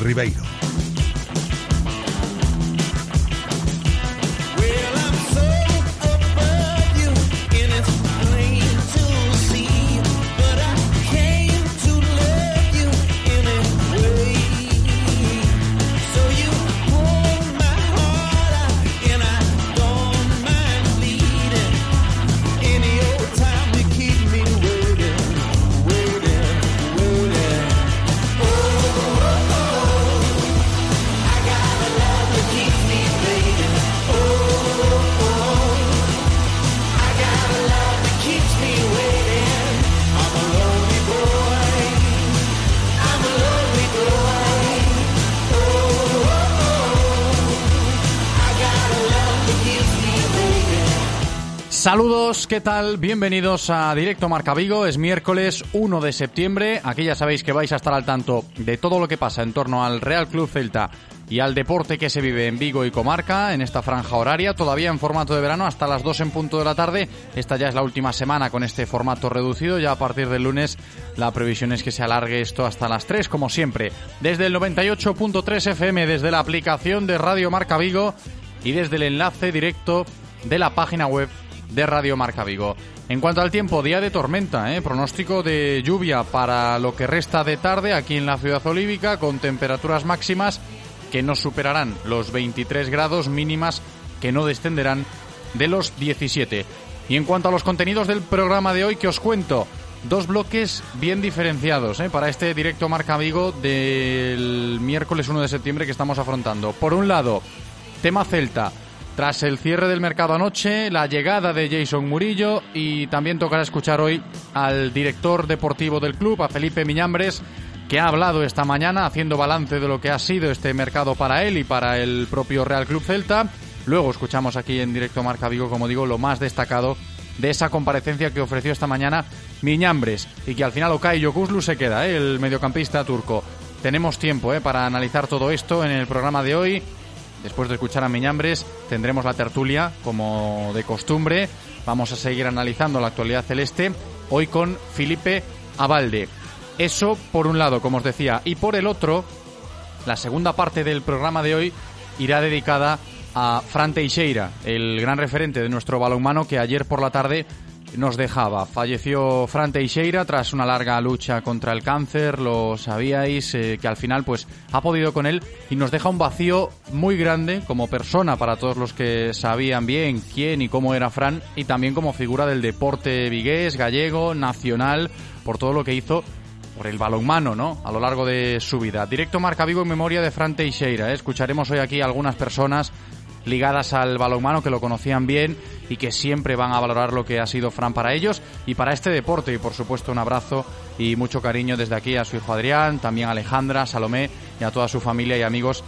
Ribeiro. ¿Qué tal? Bienvenidos a Directo Marca Vigo. Es miércoles 1 de septiembre. Aquí ya sabéis que vais a estar al tanto de todo lo que pasa en torno al Real Club Celta y al deporte que se vive en Vigo y comarca en esta franja horaria, todavía en formato de verano hasta las 2 en punto de la tarde. Esta ya es la última semana con este formato reducido, ya a partir del lunes la previsión es que se alargue esto hasta las 3 como siempre. Desde el 98.3 FM, desde la aplicación de Radio Marca Vigo y desde el enlace directo de la página web de Radio Marca Vigo. En cuanto al tiempo, día de tormenta, ¿eh? pronóstico de lluvia para lo que resta de tarde aquí en la ciudad olívica, con temperaturas máximas que no superarán los 23 grados mínimas que no descenderán de los 17. Y en cuanto a los contenidos del programa de hoy que os cuento, dos bloques bien diferenciados ¿eh? para este directo Marca Vigo del miércoles 1 de septiembre que estamos afrontando. Por un lado, tema Celta tras el cierre del mercado anoche, la llegada de Jason Murillo y también tocará escuchar hoy al director deportivo del club, a Felipe Miñambres, que ha hablado esta mañana haciendo balance de lo que ha sido este mercado para él y para el propio Real Club Celta. Luego escuchamos aquí en directo Marca Vigo, como digo, lo más destacado de esa comparecencia que ofreció esta mañana Miñambres y que al final Okay Yokuzlu se queda, ¿eh? el mediocampista turco. Tenemos tiempo ¿eh? para analizar todo esto en el programa de hoy. Después de escuchar a Miñambres, tendremos la tertulia, como de costumbre. Vamos a seguir analizando la actualidad celeste, hoy con Felipe Abalde. Eso por un lado, como os decía, y por el otro, la segunda parte del programa de hoy irá dedicada a Fran Teixeira, el gran referente de nuestro balonmano que ayer por la tarde nos dejaba. Falleció Fran Teixeira tras una larga lucha contra el cáncer, lo sabíais, eh, que al final pues ha podido con él y nos deja un vacío muy grande como persona para todos los que sabían bien quién y cómo era Fran y también como figura del deporte vigués, gallego, nacional, por todo lo que hizo por el balonmano, ¿no? A lo largo de su vida. Directo Marca Vigo en memoria de Fran Teixeira. ¿eh? Escucharemos hoy aquí algunas personas ligadas al balonmano que lo conocían bien y que siempre van a valorar lo que ha sido Fran para ellos y para este deporte. Y por supuesto un abrazo y mucho cariño desde aquí a su hijo Adrián, también a Alejandra, Salomé y a toda su familia y amigos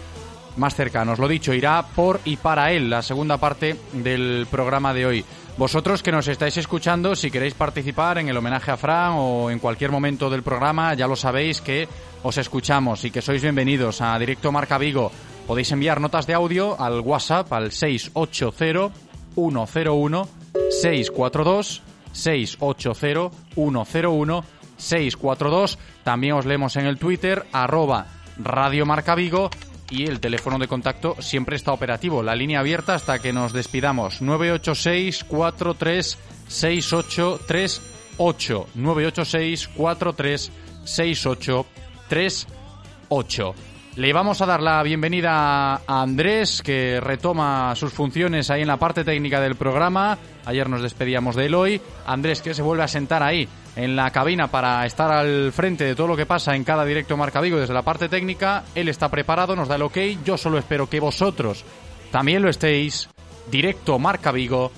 más cercanos. Lo dicho, irá por y para él la segunda parte del programa de hoy. Vosotros que nos estáis escuchando, si queréis participar en el homenaje a Fran o en cualquier momento del programa, ya lo sabéis que os escuchamos y que sois bienvenidos a Directo Marca Vigo Podéis enviar notas de audio al WhatsApp al 680-101-642, 680-101-642. También os leemos en el Twitter, arroba Radio Marca Vigo y el teléfono de contacto siempre está operativo. La línea abierta hasta que nos despidamos. 986 43 6838 986 43 6838 le vamos a dar la bienvenida a Andrés, que retoma sus funciones ahí en la parte técnica del programa. Ayer nos despedíamos de él hoy. Andrés, que se vuelve a sentar ahí en la cabina para estar al frente de todo lo que pasa en cada directo Marca Vigo desde la parte técnica. Él está preparado, nos da el ok. Yo solo espero que vosotros también lo estéis. Directo Marca Vigo.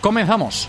Comenzamos.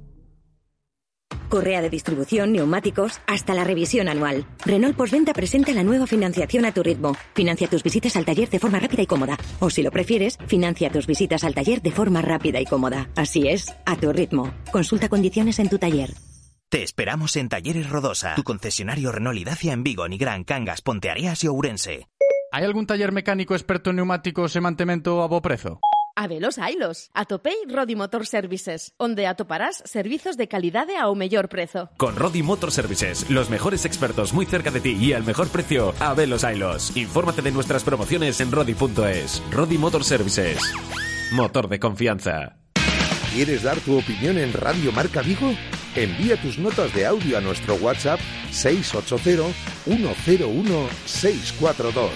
Correa de distribución, neumáticos, hasta la revisión anual. Renault Postventa presenta la nueva financiación a tu ritmo. Financia tus visitas al taller de forma rápida y cómoda. O si lo prefieres, financia tus visitas al taller de forma rápida y cómoda. Así es, a tu ritmo. Consulta condiciones en tu taller. Te esperamos en Talleres Rodosa, tu concesionario Renault y Dacia en Vigo, Nigrán, Cangas, Ponteareas y Ourense. Hay algún taller mecánico experto en neumáticos e mantemento a bo prezo? Habelos hailos. Atopei Rodi Motor Services, onde atoparás servizos de calidade ao mellor prezo. Con Rodi Motor Services, los mejores expertos muy cerca de ti y al mejor precio, a Velos Ailos. Infórmate de nuestras promociones en rodi.es. Rodi Motor Services. Motor de confianza. ¿Quieres dar tu opinión en Radio Marca Vigo? Envía tus notas de audio a nuestro WhatsApp 680-101-642.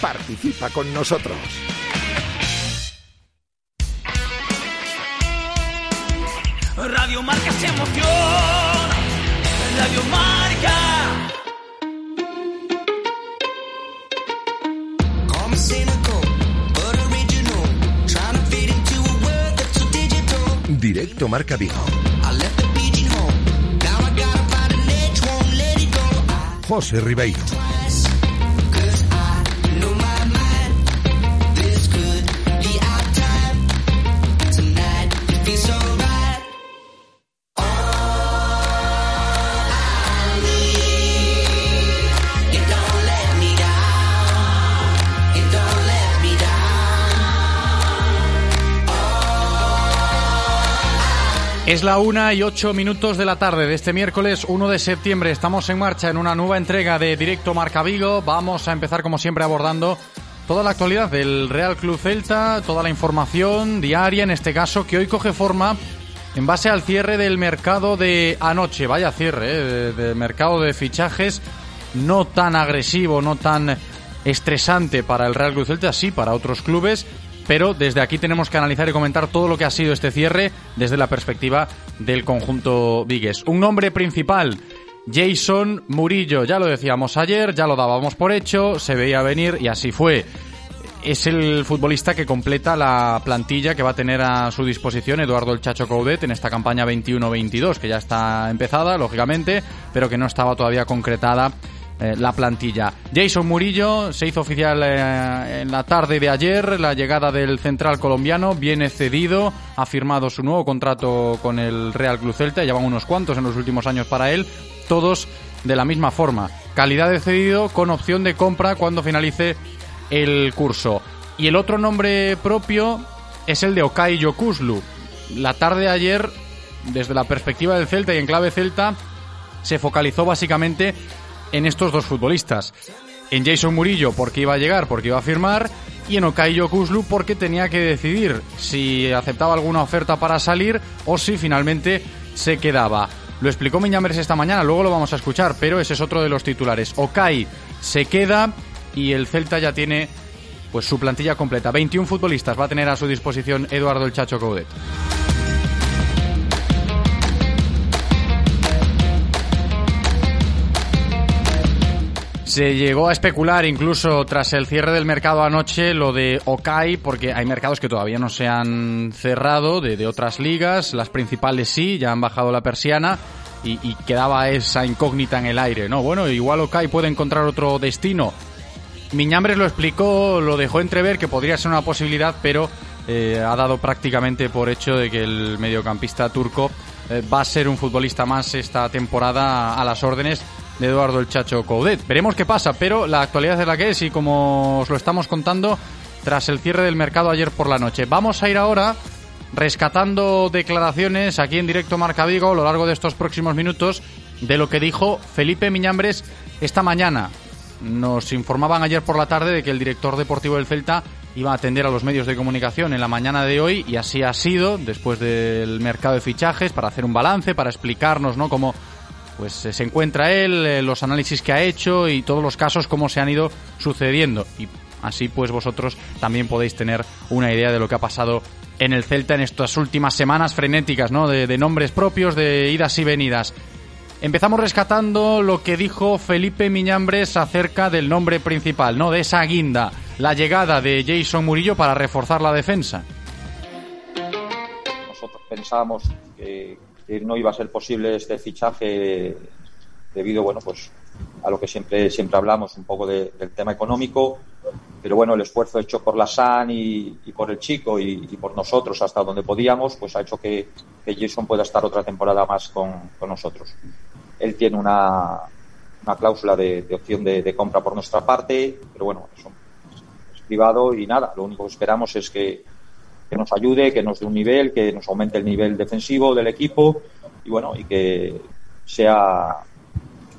Participa con nosotros. Radio Marca se emociona. Radio Marca. Cynical, but original. Trying to fit into a world that's so digital. Directo Marca Vigo. I left Es la una y ocho minutos de la tarde de este miércoles 1 de septiembre. Estamos en marcha en una nueva entrega de Directo Marca Vigo. Vamos a empezar como siempre abordando toda la actualidad del Real Club Celta, toda la información diaria en este caso que hoy coge forma en base al cierre del mercado de anoche. Vaya cierre, ¿eh? de mercado de fichajes no tan agresivo, no tan estresante para el Real Club Celta, sí para otros clubes, pero desde aquí tenemos que analizar y comentar todo lo que ha sido este cierre desde la perspectiva del conjunto Vigues. Un nombre principal, Jason Murillo, ya lo decíamos ayer, ya lo dábamos por hecho, se veía venir y así fue. Es el futbolista que completa la plantilla que va a tener a su disposición Eduardo El Chacho Coudet en esta campaña 21-22, que ya está empezada, lógicamente, pero que no estaba todavía concretada eh, la plantilla. Jason Murillo se hizo oficial eh, en la tarde de ayer la llegada del central colombiano, viene cedido, ha firmado su nuevo contrato con el Real Club Celta, llevan unos cuantos en los últimos años para él, todos de la misma forma. Calidad de cedido con opción de compra cuando finalice el curso. Y el otro nombre propio es el de Okai Yokuslu. La tarde de ayer, desde la perspectiva del Celta y en clave Celta, se focalizó básicamente en estos dos futbolistas. En Jason Murillo porque iba a llegar, porque iba a firmar, y en Okai Yokuslu porque tenía que decidir si aceptaba alguna oferta para salir o si finalmente se quedaba. Lo explicó Miñambres esta mañana, luego lo vamos a escuchar, pero ese es otro de los titulares. Okai se queda y el Celta ya tiene pues su plantilla completa. 21 futbolistas va a tener a su disposición Eduardo el Chacho Coudet. Se llegó a especular incluso tras el cierre del mercado anoche lo de Okai, porque hay mercados que todavía no se han cerrado de, otras ligas, las principales sí, ya han bajado la persiana y, y quedaba esa incógnita en el aire, ¿no? Bueno, igual Okai puede encontrar otro destino. Miñambres lo explicó, lo dejó entrever que podría ser una posibilidad, pero eh, ha dado prácticamente por hecho de que el mediocampista turco eh, va a ser un futbolista más esta temporada a las órdenes de Eduardo el Chacho Coudet. Veremos qué pasa, pero la actualidad es la que es y como os lo estamos contando tras el cierre del mercado ayer por la noche. Vamos a ir ahora rescatando declaraciones aquí en directo Marca Vigo a lo largo de estos próximos minutos de lo que dijo Felipe Miñambres esta mañana. Nos informaban ayer por la tarde de que el director deportivo del Celta iba a atender a los medios de comunicación en la mañana de hoy y así ha sido después del mercado de fichajes para hacer un balance, para explicarnos ¿no? cómo pues eh, se encuentra él, eh, los análisis que ha hecho y todos los casos cómo se han ido sucediendo y así pues vosotros también podéis tener una idea de lo que ha pasado en el Celta en estas últimas semanas frenéticas, ¿no? De, de nombres propios, de idas y venidas. Empezamos rescatando lo que dijo Felipe Miñambres acerca del nombre principal, ¿no? De esa guinda, la llegada de Jason Murillo para reforzar la defensa. Nosotros pensábamos que, que no iba a ser posible este fichaje debido, bueno, pues a lo que siempre siempre hablamos un poco de- del tema económico, pero bueno, el esfuerzo hecho por la SAN y, y por el chico y, por nosotros hasta donde podíamos, pues ha hecho que, que Jason pueda estar otra temporada más con, con nosotros. Él tiene una, una cláusula de, de opción de, de compra por nuestra parte, pero bueno, es privado y nada, lo único que esperamos es que, que nos ayude, que nos dé un nivel, que nos aumente el nivel defensivo del equipo y bueno, y que sea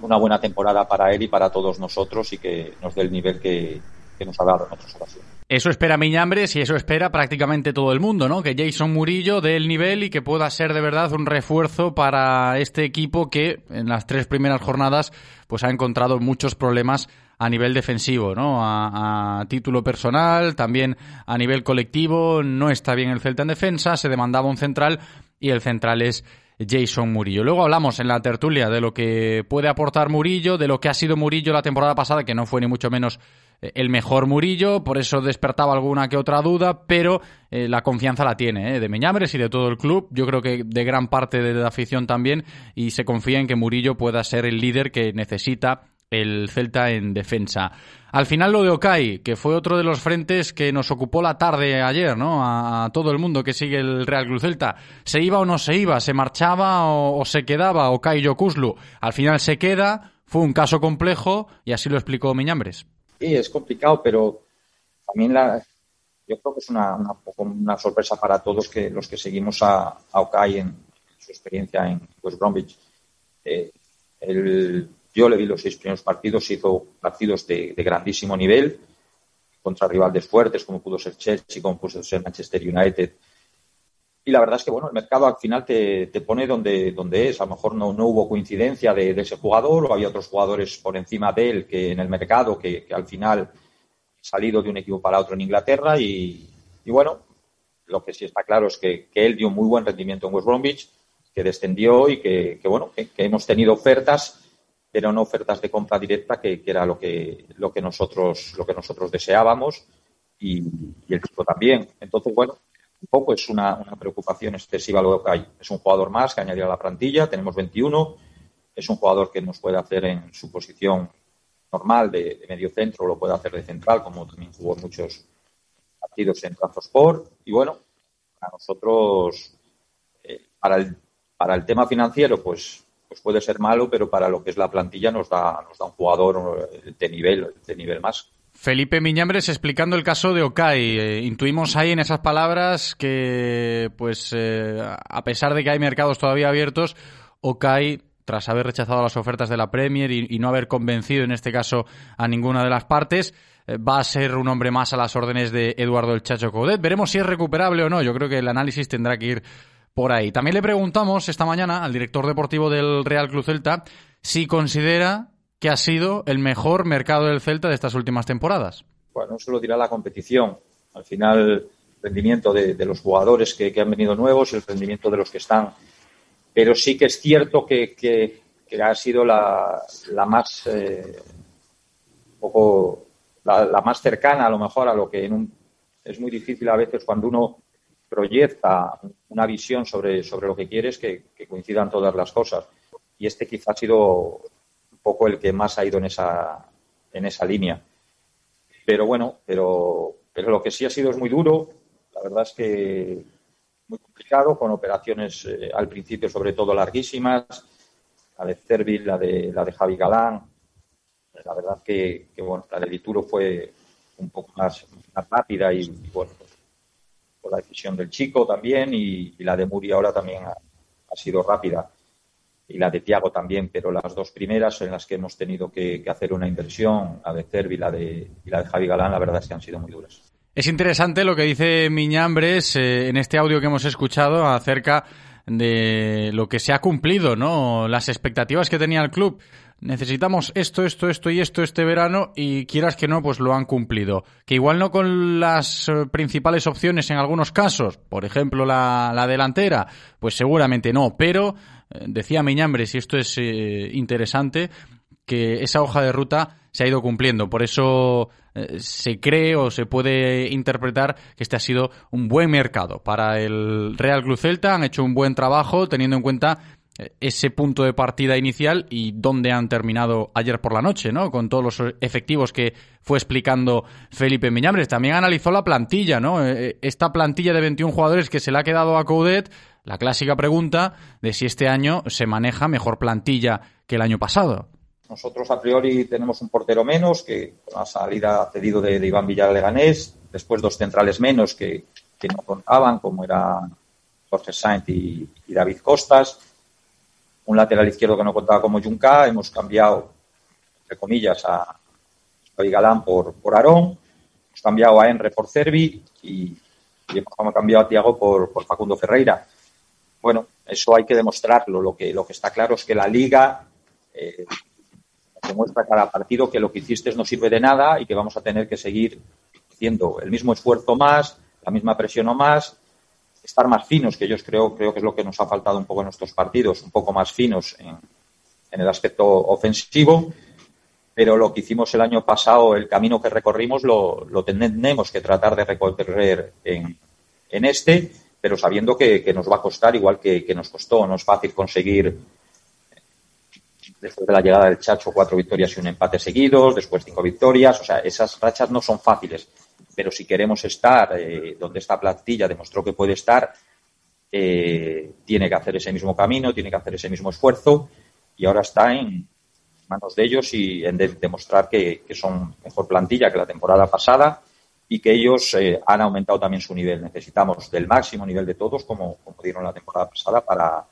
una buena temporada para él y para todos nosotros y que nos dé el nivel que, que nos ha dado en otras ocasiones. Eso espera Miñambres y eso espera prácticamente todo el mundo, ¿no? Que Jason Murillo dé el nivel y que pueda ser de verdad un refuerzo para este equipo que en las tres primeras jornadas pues ha encontrado muchos problemas a nivel defensivo, ¿no? A, título personal, también a nivel colectivo, no está bien el Celta en defensa, se demandaba un central y el central es Jason Murillo. Luego hablamos en la tertulia de lo que puede aportar Murillo, de lo que ha sido Murillo la temporada pasada, que no fue ni mucho menos eh, el mejor Murillo, por eso despertaba alguna que otra duda, pero eh, la confianza la tiene, eh, de Meñambres y de todo el club, yo creo que de gran parte de la afición también, y se confía en que Murillo pueda ser el líder que necesita el Celta en defensa. Al final lo de Okai, que fue otro de los frentes que nos ocupó la tarde ayer, ¿no? A, todo el mundo que sigue el Real Club Celta. ¿Se iba o no se iba? ¿Se marchaba o, se quedaba Okai Yokuslu? Al final se queda, fue un caso complejo y así lo explicó Miñambres. Sí, es complicado, pero también la, yo creo que es una sorpresa para todos que los que seguimos a, a Okai en su experiencia en West Bromwich. Eh, el, yo le vi los seis primeros partidos, hizo partidos de, grandísimo nivel contra rivales fuertes como pudo ser Chelsea, como pudo ser Manchester United. Y la verdad es que bueno, el mercado al final te, pone donde, donde es. A lo mejor no, hubo coincidencia de, ese jugador o había otros jugadores por encima de él que en el mercado que, al final salido de un equipo para otro en Inglaterra. Y, bueno, lo que sí está claro es que, él dio muy buen rendimiento en West Bromwich, que descendió y que, bueno, que hemos tenido ofertas pero no ofertas de compra directa, que, que, era lo que, lo que nosotros, lo que nosotros deseábamos y, el equipo también. Entonces, bueno, un poco es una, preocupación excesiva lo que hay. Es un jugador más que añadir a la plantilla, tenemos 21, es un jugador que nos puede hacer en su posición normal de, de medio centro, lo puede hacer de central, como también jugó muchos partidos en Transport. Y bueno, para nosotros, eh, para, el, para el tema financiero, pues pues puede ser malo, pero para lo que es la plantilla nos da, nos da un jugador de nivel, de nivel más. Felipe Miñambres explicando el caso de Okai. Eh, intuimos ahí en esas palabras que, pues, eh, a pesar de que hay mercados todavía abiertos, Okai, tras haber rechazado las ofertas de la Premier y, no haber convencido en este caso a ninguna de las partes, eh, va a ser un hombre más a las órdenes de Eduardo el Chacho Coudet. Veremos si es recuperable o no. Yo creo que el análisis tendrá que ir por ahí. También le preguntamos esta mañana al director deportivo del Real Club Celta si considera que ha sido el mejor mercado del Celta de estas últimas temporadas. Bueno, eso lo dirá la competición. Al final, el rendimiento de, los jugadores que, han venido nuevos y el rendimiento de los que están. Pero sí que es cierto que, ha sido la, la más, eh, poco, la, la, más cercana a lo mejor a lo que en un, es muy difícil a veces cuando uno proyecta una visión sobre, sobre lo que quieres que, que, coincidan todas las cosas. Y este quizá ha sido un poco el que más ha ido en esa, en esa línea. Pero bueno, pero, pero lo que sí ha sido es muy duro. La verdad es que muy complicado, con operaciones eh, al principio sobre todo larguísimas. La de Cervil, la de, la de Javi Galán. La verdad que, que bueno, la de Lituro fue un poco más, más rápida y, y bueno, por la decisión del chico también y, la de Muri ahora también ha, sido rápida y la de Tiago también, pero las dos primeras en las que hemos tenido que, que hacer una inversión, la de Cervi y la de, y la de Javi Galán, la verdad es que han sido muy duras. Es interesante lo que dice Miñambres eh, en este audio que hemos escuchado acerca de lo que se ha cumplido, ¿no? Las expectativas que tenía el club. Necesitamos esto, esto, esto y esto este verano y quieras que no, pues lo han cumplido. Que igual no con las eh, principales opciones en algunos casos, por ejemplo la, la delantera, pues seguramente no, pero eh, decía Miñambres, y esto es eh, interesante, que esa hoja de ruta se ha ido cumpliendo. Por eso se cree o se puede interpretar que este ha sido un buen mercado para el Real Club Celta. Han hecho un buen trabajo teniendo en cuenta ese punto de partida inicial y dónde han terminado ayer por la noche, ¿no? Con todos los efectivos que fue explicando Felipe Miñambres. También analizó la plantilla, ¿no? Eh, Esta plantilla de 21 jugadores que se le ha quedado a Coudet, la clásica pregunta de si este año se maneja mejor plantilla que el año pasado. Nosotros a priori tenemos un portero menos que con la salida cedido de, de Iván Villar Leganés, después dos centrales menos que, no contaban, como eran Jorge Sainz y David Costas, un lateral izquierdo que no contaba como Junca, hemos cambiado, entre comillas, a Javi por, por Aarón, hemos cambiado a Enre por Cervi y, y hemos cambiado a Tiago por, por Facundo Ferreira. Bueno, eso hay que demostrarlo. Lo que, lo que está claro es que la liga eh, demuestra cada partido que lo que hiciste no sirve de nada y que vamos a tener que seguir haciendo el mismo esfuerzo más, la misma presión o más, estar más finos, que yo creo, creo que es lo que nos ha faltado un poco en nuestros partidos, un poco más finos en, en el aspecto ofensivo, pero lo que hicimos el año pasado, el camino que recorrimos, lo, lo tenemos que tratar de recorrer en, en este, pero sabiendo que, nos va a costar igual que nos costó. No es fácil conseguir después de la llegada del Chacho, cuatro victorias y un empate seguidos, después cinco victorias. O sea, esas rachas no son fáciles. Pero si queremos estar eh, donde esta plantilla demostró que puede estar, eh, tiene que hacer ese mismo camino, tiene que hacer ese mismo esfuerzo y ahora está en manos de ellos y en de demostrar que, que son mejor plantilla que la temporada pasada y que ellos eh, han aumentado también su nivel. Necesitamos del máximo nivel de todos, como, como dieron la temporada pasada, para,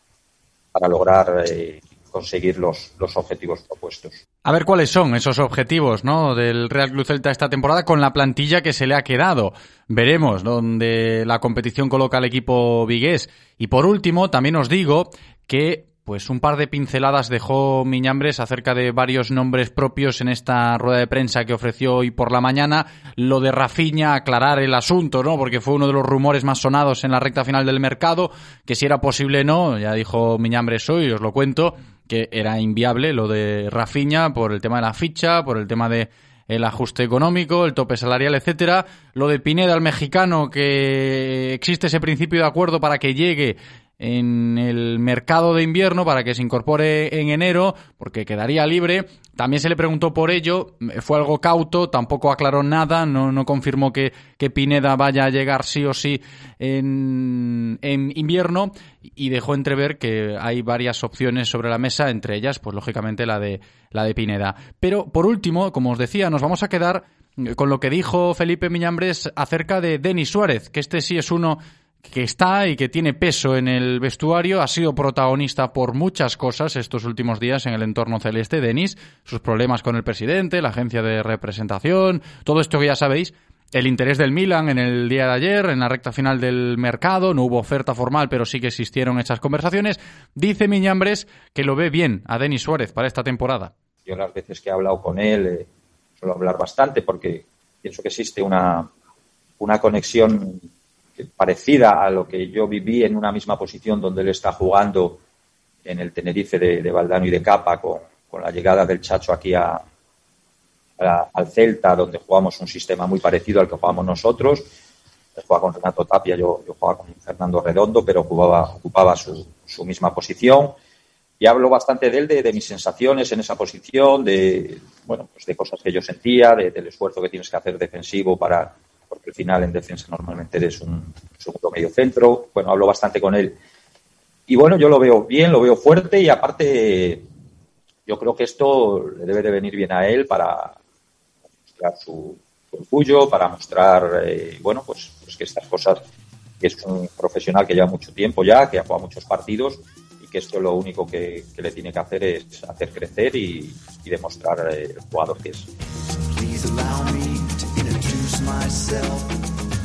para lograr eh, conseguir los, los objetivos propuestos. A ver cuáles son esos objetivos ¿no? del Real Club Celta esta temporada con la plantilla que se le ha quedado. Veremos dónde la competición coloca al equipo vigués. Y por último, también os digo que pues un par de pinceladas dejó Miñambres acerca de varios nombres propios en esta rueda de prensa que ofreció hoy por la mañana. Lo de Rafiña, aclarar el asunto, ¿no? Porque fue uno de los rumores más sonados en la recta final del mercado, que si era posible no, ya dijo Miñambres hoy, os lo cuento, que era inviable lo de Rafiña por el tema de la ficha, por el tema de el ajuste económico, el tope salarial, etcétera. Lo de Pineda, el mexicano, que existe ese principio de acuerdo para que llegue en el mercado de invierno para que se incorpore en enero, porque quedaría libre. También se le preguntó por ello, fue algo cauto, tampoco aclaró nada, no, no confirmó que, que, Pineda vaya a llegar sí o sí en, en, invierno y dejó entrever que hay varias opciones sobre la mesa, entre ellas, pues lógicamente la de, la de Pineda. Pero por último, como os decía, nos vamos a quedar con lo que dijo Felipe Miñambres acerca de Denis Suárez, que este sí es uno que está y que tiene peso en el vestuario, ha sido protagonista por muchas cosas estos últimos días en el entorno celeste. Denis, sus problemas con el presidente, la agencia de representación, todo esto que ya sabéis. El interés del Milan en el día de ayer, en la recta final del mercado, no hubo oferta formal, pero sí que existieron esas conversaciones. Dice Miñambres que lo ve bien a Denis Suárez para esta temporada. Yo las veces que he hablado con él, eh, suelo hablar bastante porque pienso que existe una, una conexión parecida a lo que yo viví en una misma posición donde él está jugando en el Tenerife de, de Valdano y de Capa con, con, la llegada del Chacho aquí a, al Celta, donde jugamos un sistema muy parecido al que jugamos nosotros. Él jugaba con Renato Tapia, yo, yo jugaba con Fernando Redondo, pero jugaba, ocupaba su, su, misma posición. Y hablo bastante de él, de, de, mis sensaciones en esa posición, de, bueno, pues de cosas que yo sentía, de, del esfuerzo que tienes que hacer defensivo para, porque al final en defensa normalmente eres un segundo medio centro. Bueno, hablo bastante con él. Y bueno, yo lo veo bien, lo veo fuerte y aparte yo creo que esto le debe de venir bien a él para mostrar su, su orgullo, para mostrar, eh, bueno, pues, pues, que estas cosas, que es un profesional que lleva mucho tiempo ya, que ha jugado muchos partidos y que esto lo único que, que le tiene que hacer es hacer crecer y, y demostrar eh, el jugador que es. Myself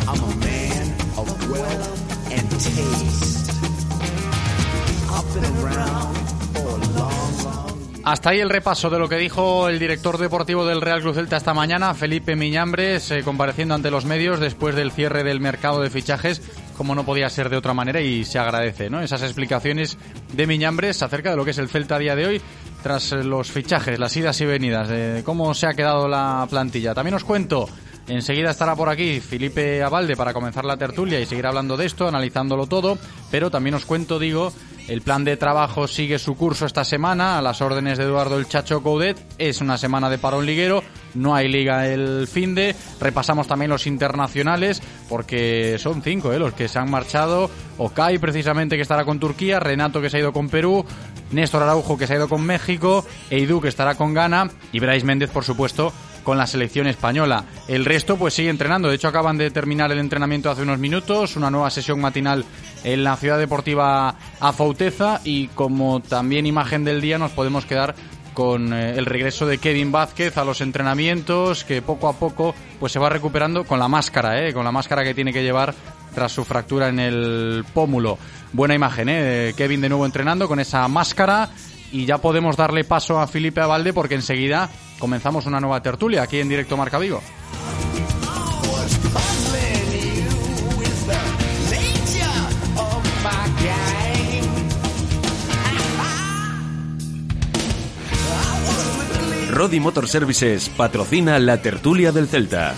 I'm a man of wealth and taste. Hasta ahí el repaso de lo que dijo el director deportivo del Real Cruz Celta esta mañana, Felipe Miñambres, eh, compareciendo ante los medios después del cierre del mercado de fichajes, como no podía ser de otra manera y se agradece, ¿no? Esas explicaciones de Miñambres acerca de lo que es el Celta a día de hoy tras los fichajes, las idas y venidas, de cómo se ha quedado la plantilla. También os cuento Enseguida estará por aquí Felipe Abalde para comenzar la tertulia y seguir hablando de esto, analizándolo todo, pero también os cuento, digo, el plan de trabajo sigue su curso esta semana a las órdenes de Eduardo el Chacho Coudet. Es una semana de parón liguero, no hay liga el fin de. Repasamos también los internacionales porque son cinco ¿eh? los que se han marchado. Okai precisamente que estará con Turquía, Renato que se ha ido con Perú, Néstor Araujo que se ha ido con México, Eidú que estará con Ghana y Brais Méndez por supuesto con la selección española. El resto pues sigue entrenando. De hecho acaban de terminar el entrenamiento hace unos minutos, una nueva sesión matinal en la ciudad deportiva Afauteza y como también imagen del día nos podemos quedar con eh, el regreso de Kevin Vázquez a los entrenamientos, que poco a poco pues se va recuperando con la máscara, ¿eh? con la máscara que tiene que llevar tras su fractura en el pómulo. Buena imagen, ¿eh? Kevin de nuevo entrenando con esa máscara y ya podemos darle paso a Felipe Abalde porque enseguida comenzamos una nueva tertulia aquí en directo Marca Vigo. Rodi Motor Services patrocina la tertulia del Celta.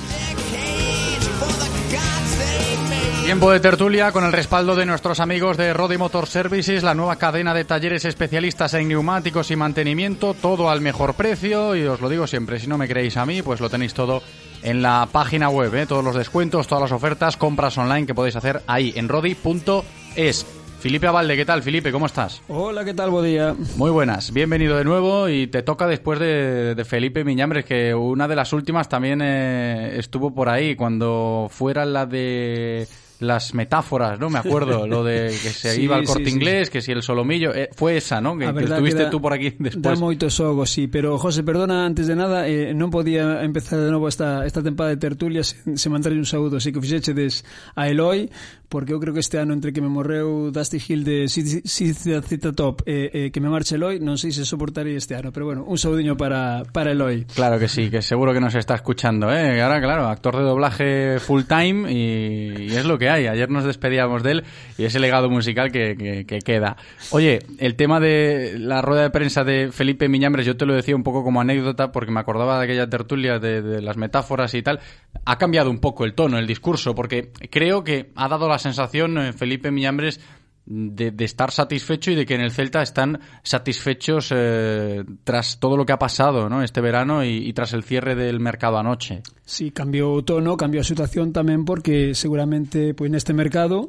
Tiempo de tertulia con el respaldo de nuestros amigos de Rodi Motor Services, la nueva cadena de talleres especialistas en neumáticos y mantenimiento, todo al mejor precio y os lo digo siempre, si no me creéis a mí, pues lo tenéis todo en la página web, ¿eh? todos los descuentos, todas las ofertas, compras online que podéis hacer ahí en rodi.es. Felipe Abalde, ¿qué tal? Felipe, ¿cómo estás? Hola, ¿qué tal? Buen día. Muy buenas, bienvenido de nuevo y te toca después de, de Felipe Miñambres, que una de las últimas también eh, estuvo por ahí, cuando fuera la de las metáforas, ¿no? Me acuerdo, lo de que se sí, iba al corte sí, inglés, sí. que si el solomillo, eh, fue esa, ¿no? Que, que estuviste que da, tú por aquí despois. Dá moito xogo, sí, pero José, perdona, antes de nada, eh, non podía empezar de novo esta, esta tempada de tertulia se, se mandarle un saúdo, así que fixechedes a Eloi porque eu creo que este ano entre que me morreu Dusty Hill de Cita Top e eh, eh, que me marche Eloi, non sei se soportarei este ano, pero bueno, un saudiño para, para Eloi. Claro que sí, que seguro que nos está escuchando, ¿eh? Ahora, claro, actor de doblaje full time y, y es lo que hay. Ayer nos despedíamos de él y ese legado musical que, que- que queda. Oye, el tema de la rueda de prensa de Felipe Miñambres, yo te lo decía un poco como anécdota porque me acordaba de aquella tertulia de, de las metáforas y tal. Ha cambiado un poco el tono, el discurso, porque creo que ha dado la sensación eh, Felipe Miñambres de, de estar satisfecho y de que en el Celta están satisfechos eh, tras todo lo que ha pasado ¿no? este verano y, y tras el cierre del mercado anoche. Sí, cambiou o tono, cambiou a situación tamén porque seguramente pois neste mercado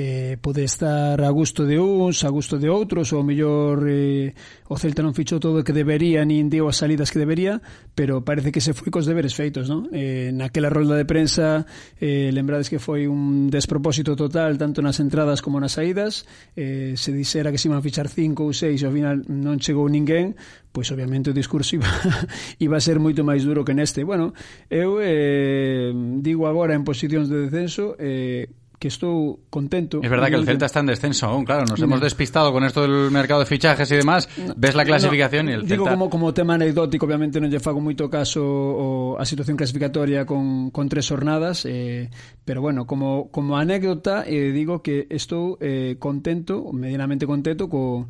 eh, pode estar a gusto de uns, a gusto de outros, ou mellor eh, o Celta non fichou todo o que debería, nin deu as salidas que debería, pero parece que se foi cos deberes feitos, non? Eh, naquela rolda de prensa, eh, lembrades que foi un despropósito total, tanto nas entradas como nas saídas, eh, se dixera que se iban a fichar cinco ou seis, ao final non chegou ninguén, pois obviamente o discurso iba, iba a ser moito máis duro que neste. Bueno, eu eh, digo agora en posicións de descenso, eh, que estou contento. Es verdad que el Celta está en descenso aún, claro, nos hemos despistado con esto del mercado de fichajes y demás, ves la clasificación no, y el Celta... Digo como, como tema anecdótico, obviamente non lle fago moito caso o, a situación clasificatoria con, con tres jornadas, eh, pero bueno, como, como anécdota eh, digo que estou eh, contento, medianamente contento co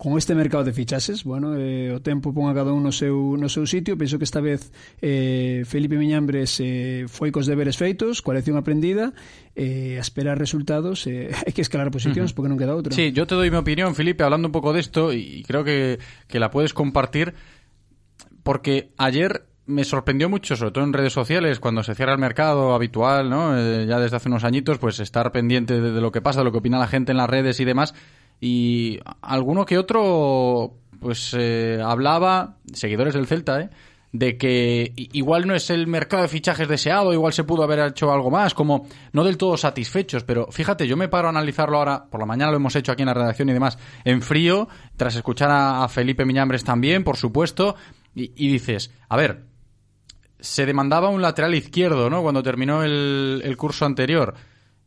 con este mercado de fichases, bueno, eh, o tempo pon a cada un no seu, no seu sitio, penso que esta vez eh, Felipe Miñambres eh, foi cos deberes feitos, coa lección aprendida, eh, a esperar resultados, eh, hai que escalar posicións porque non queda outra. Sí, yo te doy mi opinión, Felipe, hablando un poco de esto y creo que, que la puedes compartir porque ayer me sorprendió mucho, sobre todo en redes sociales, cuando se cierra el mercado habitual, ¿no? Eh, ya desde hace unos añitos, pues estar pendiente de, de lo que pasa, de lo que opina la gente en las redes y demás. Y alguno que otro, pues eh, hablaba, seguidores del Celta, ¿eh? de que igual no es el mercado de fichajes deseado, igual se pudo haber hecho algo más, como no del todo satisfechos, pero fíjate, yo me paro a analizarlo ahora, por la mañana lo hemos hecho aquí en la redacción y demás, en frío, tras escuchar a, Felipe Miñambres también, por supuesto, y, dices, a ver, se demandaba un lateral izquierdo, ¿no? Cuando terminó el curso anterior.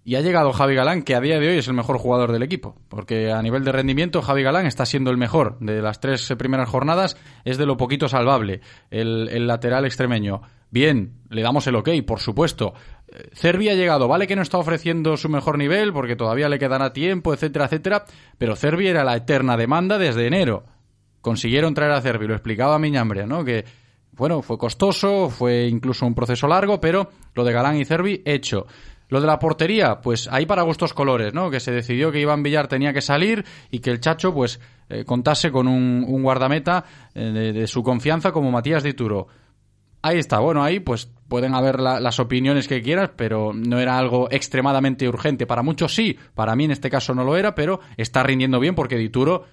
Y ha llegado Javi Galán, que a día de hoy es el mejor jugador del equipo. Porque a nivel de rendimiento, Javi Galán está siendo el mejor. De las tres primeras jornadas, es de lo poquito salvable el, el lateral extremeño. Bien, le damos el ok, por supuesto. Eh, Cervi ha llegado, vale que no está ofreciendo su mejor nivel, porque todavía le quedará tiempo, etcétera, etcétera. Pero Cervi era la eterna demanda desde enero. Consiguieron traer a Cervi, lo explicaba Miñambria, ¿no? Que bueno, fue costoso, fue incluso un proceso largo, pero lo de Galán y Cervi, hecho. Lo de la portería, pues ahí para gustos colores, ¿no? Que se decidió que Iván Villar tenía que salir y que el Chacho, pues, eh, contase con un, guardameta eh, de, su confianza como Matías Dituro. Ahí está, bueno, ahí pues pueden haber la- las opiniones que quieras, pero no era algo extremadamente urgente. Para muchos sí, para mí en este caso no lo era, pero está rindiendo bien porque Dituro,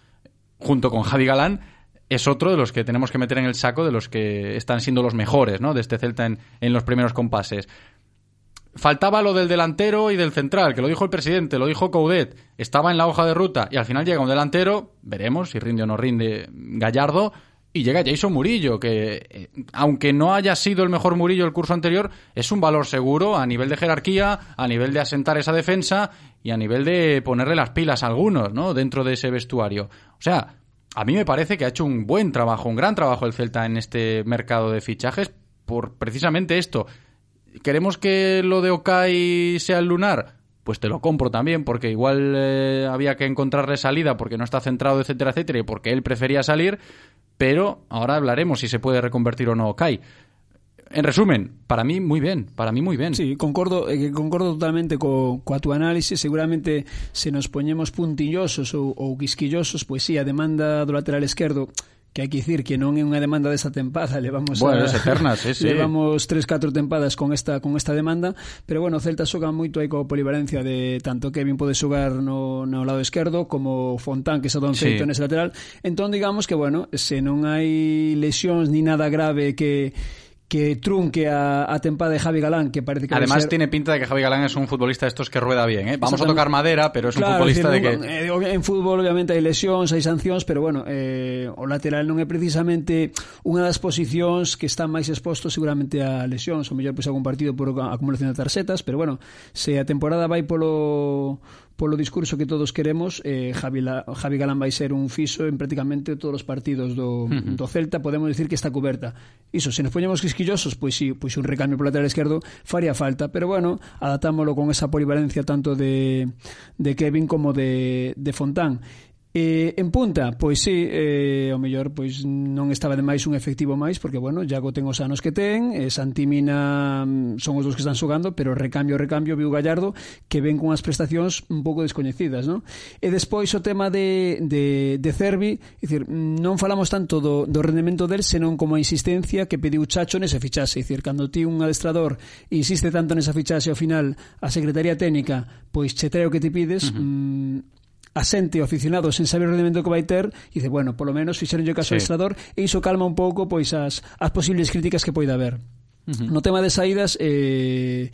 junto con Javi Galán, es otro de los que tenemos que meter en el saco de los que están siendo los mejores, ¿no? De este Celta en los primeros compases. Faltaba lo del delantero y del central, que lo dijo el presidente, lo dijo Coudet, estaba en la hoja de ruta y al final llega un delantero, veremos si rinde o no rinde Gallardo, y llega Jason Murillo, que eh, aunque no haya sido el mejor Murillo el curso anterior, es un valor seguro a nivel de jerarquía, a nivel de asentar esa defensa y a nivel de ponerle las pilas a algunos, ¿no? Dentro de ese vestuario. O sea, a mí me parece que ha hecho un buen trabajo, un gran trabajo el Celta en este mercado de fichajes por precisamente esto. ¿Queremos que lo de Okai sea el lunar? Pues te lo compro también, porque igual eh, había que encontrarle salida porque no está centrado, etcétera, etcétera, y porque él prefería salir, pero ahora hablaremos si se puede reconvertir o no Okai. En resumen, para mí muy bien, para mí muy bien. Sí, concordo, eh, concordo totalmente co, coa túa análise Seguramente se nos poñemos puntillosos ou, ou quisquillosos Pois sí, a demanda do lateral esquerdo que hai que dicir que non é unha demanda desa tempada, levamos bueno, a, eterna, sí, sí. levamos tres, catro tempadas con esta con esta demanda, pero bueno, o Celta xoga moito aí coa polivalencia de tanto Kevin pode xogar no, no lado esquerdo como Fontán que se don feito nese lateral. Entón digamos que bueno, se non hai lesións ni nada grave que que trunque a, a tempada de Javi Galán, que parece que Además ser... tiene pinta de que Javi Galán es un futbolista de estos que rueda bien, ¿eh? Vamos a tocar madera, pero es claro, un futbolista decir, de que... Eh, en, en fútbol obviamente hai lesións, hai sancións, pero bueno, eh, o lateral non é precisamente unha das posicións que están máis expostos seguramente a lesións, ou mellor pois pues, algún partido por acumulación de tarxetas, pero bueno, se a temporada vai polo polo discurso que todos queremos, eh, Javi, La, Javi Galán vai ser un fixo en prácticamente todos os partidos do, uh -huh. do Celta, podemos decir que está coberta. Iso, se nos poñemos quisquillosos, pois sí, pois un recambio polo lateral esquerdo faría falta, pero bueno, adaptámolo con esa polivalencia tanto de, de Kevin como de, de Fontán. Eh, en punta, pois sí, eh, o mellor pois non estaba de máis un efectivo máis porque bueno, Iago ten os anos que ten, eh, Santimina mm, son os dos que están xogando, pero recambio, recambio viu Gallardo que ven con as prestacións un pouco descoñecidas, non? E despois o tema de de de Cervi, dicir, non falamos tanto do do rendemento del, senón como a insistencia que pediu Chacho nese fichaxe, dicir, cando ti un adestrador insiste tanto nesa fichaxe ao final a Secretaría Técnica, pois che trae o que te pides, uh -huh. mm, a xente, aficionados, sen saber o rendimento que vai ter, e dice, bueno, polo menos fixeron yo caso sí. extrador, e iso calma un pouco pois as, as posibles críticas que poida haber. Uh -huh. No tema de saídas, eh,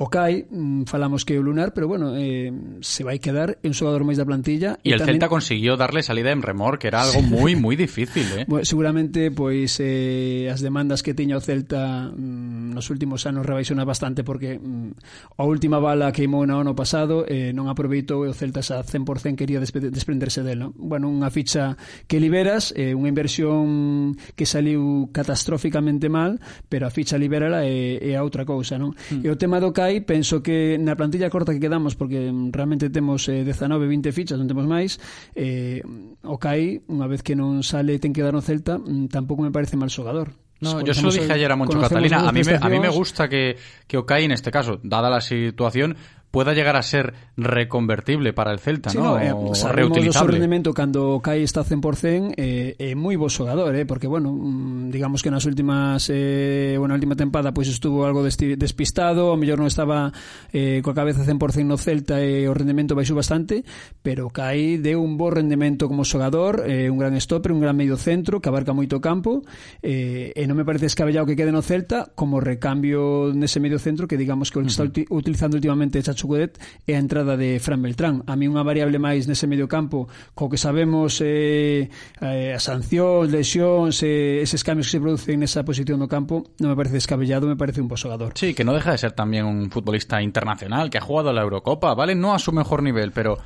o cai, mm, falamos que é o lunar, pero bueno, eh, se vai quedar un xogador máis da plantilla. E, e el tamén... Celta conseguiu darle salida en remor, que era algo moi, moi difícil. Eh? Bueno, seguramente, pois, eh, as demandas que tiña o Celta mm, nos últimos anos rebaixona bastante, porque mm, a última bala queimou no ano pasado, eh, non aproveitou e o Celta xa 100% quería desprenderse del. No? Bueno, unha ficha que liberas, eh, unha inversión que saliu catastróficamente mal, pero a ficha liberala é, é a outra cousa. Non? Mm. E o tema do aí penso que na plantilla corta que quedamos porque realmente temos eh, 19, 20 fichas, non temos máis, eh, o Kai, unha vez que non sale ten que dar no Celta, mm, tampouco me parece mal xogador. No, yo se lo dije ayer a Moncho Catalina. A mí, me, a mí me gusta que, que Okai, en este caso, dada la situación, pueda llegar a ser reconvertible para el Celta, sí, ¿no? no eh, o reutilizable. do seu rendimento cando cae está 100%, eh, é moi bo xogador, eh, porque bueno, mm, digamos que nas últimas eh, bueno, última tempada pois pues, estuvo algo despistado, a mellor non estaba eh, coa cabeza 100% no Celta e eh, o rendimento baixou bastante, pero cae deu un bo rendimento como xogador, eh, un gran stopper, un gran medio centro que abarca moito campo, eh, e non me parece descabellado que quede no Celta como recambio nese medio centro que digamos que uh -huh. está utilizando últimamente Chacho Cudet é a entrada de Fran Beltrán. A mí unha variable máis nese medio campo, co que sabemos eh, eh, as sancións, lesións, eh, eses cambios que se producen nesa posición do campo, non me parece descabellado, me parece un bo xogador. Sí, que no deja de ser también un futbolista internacional, que ha jugado la Eurocopa, ¿vale? No a su mejor nivel, pero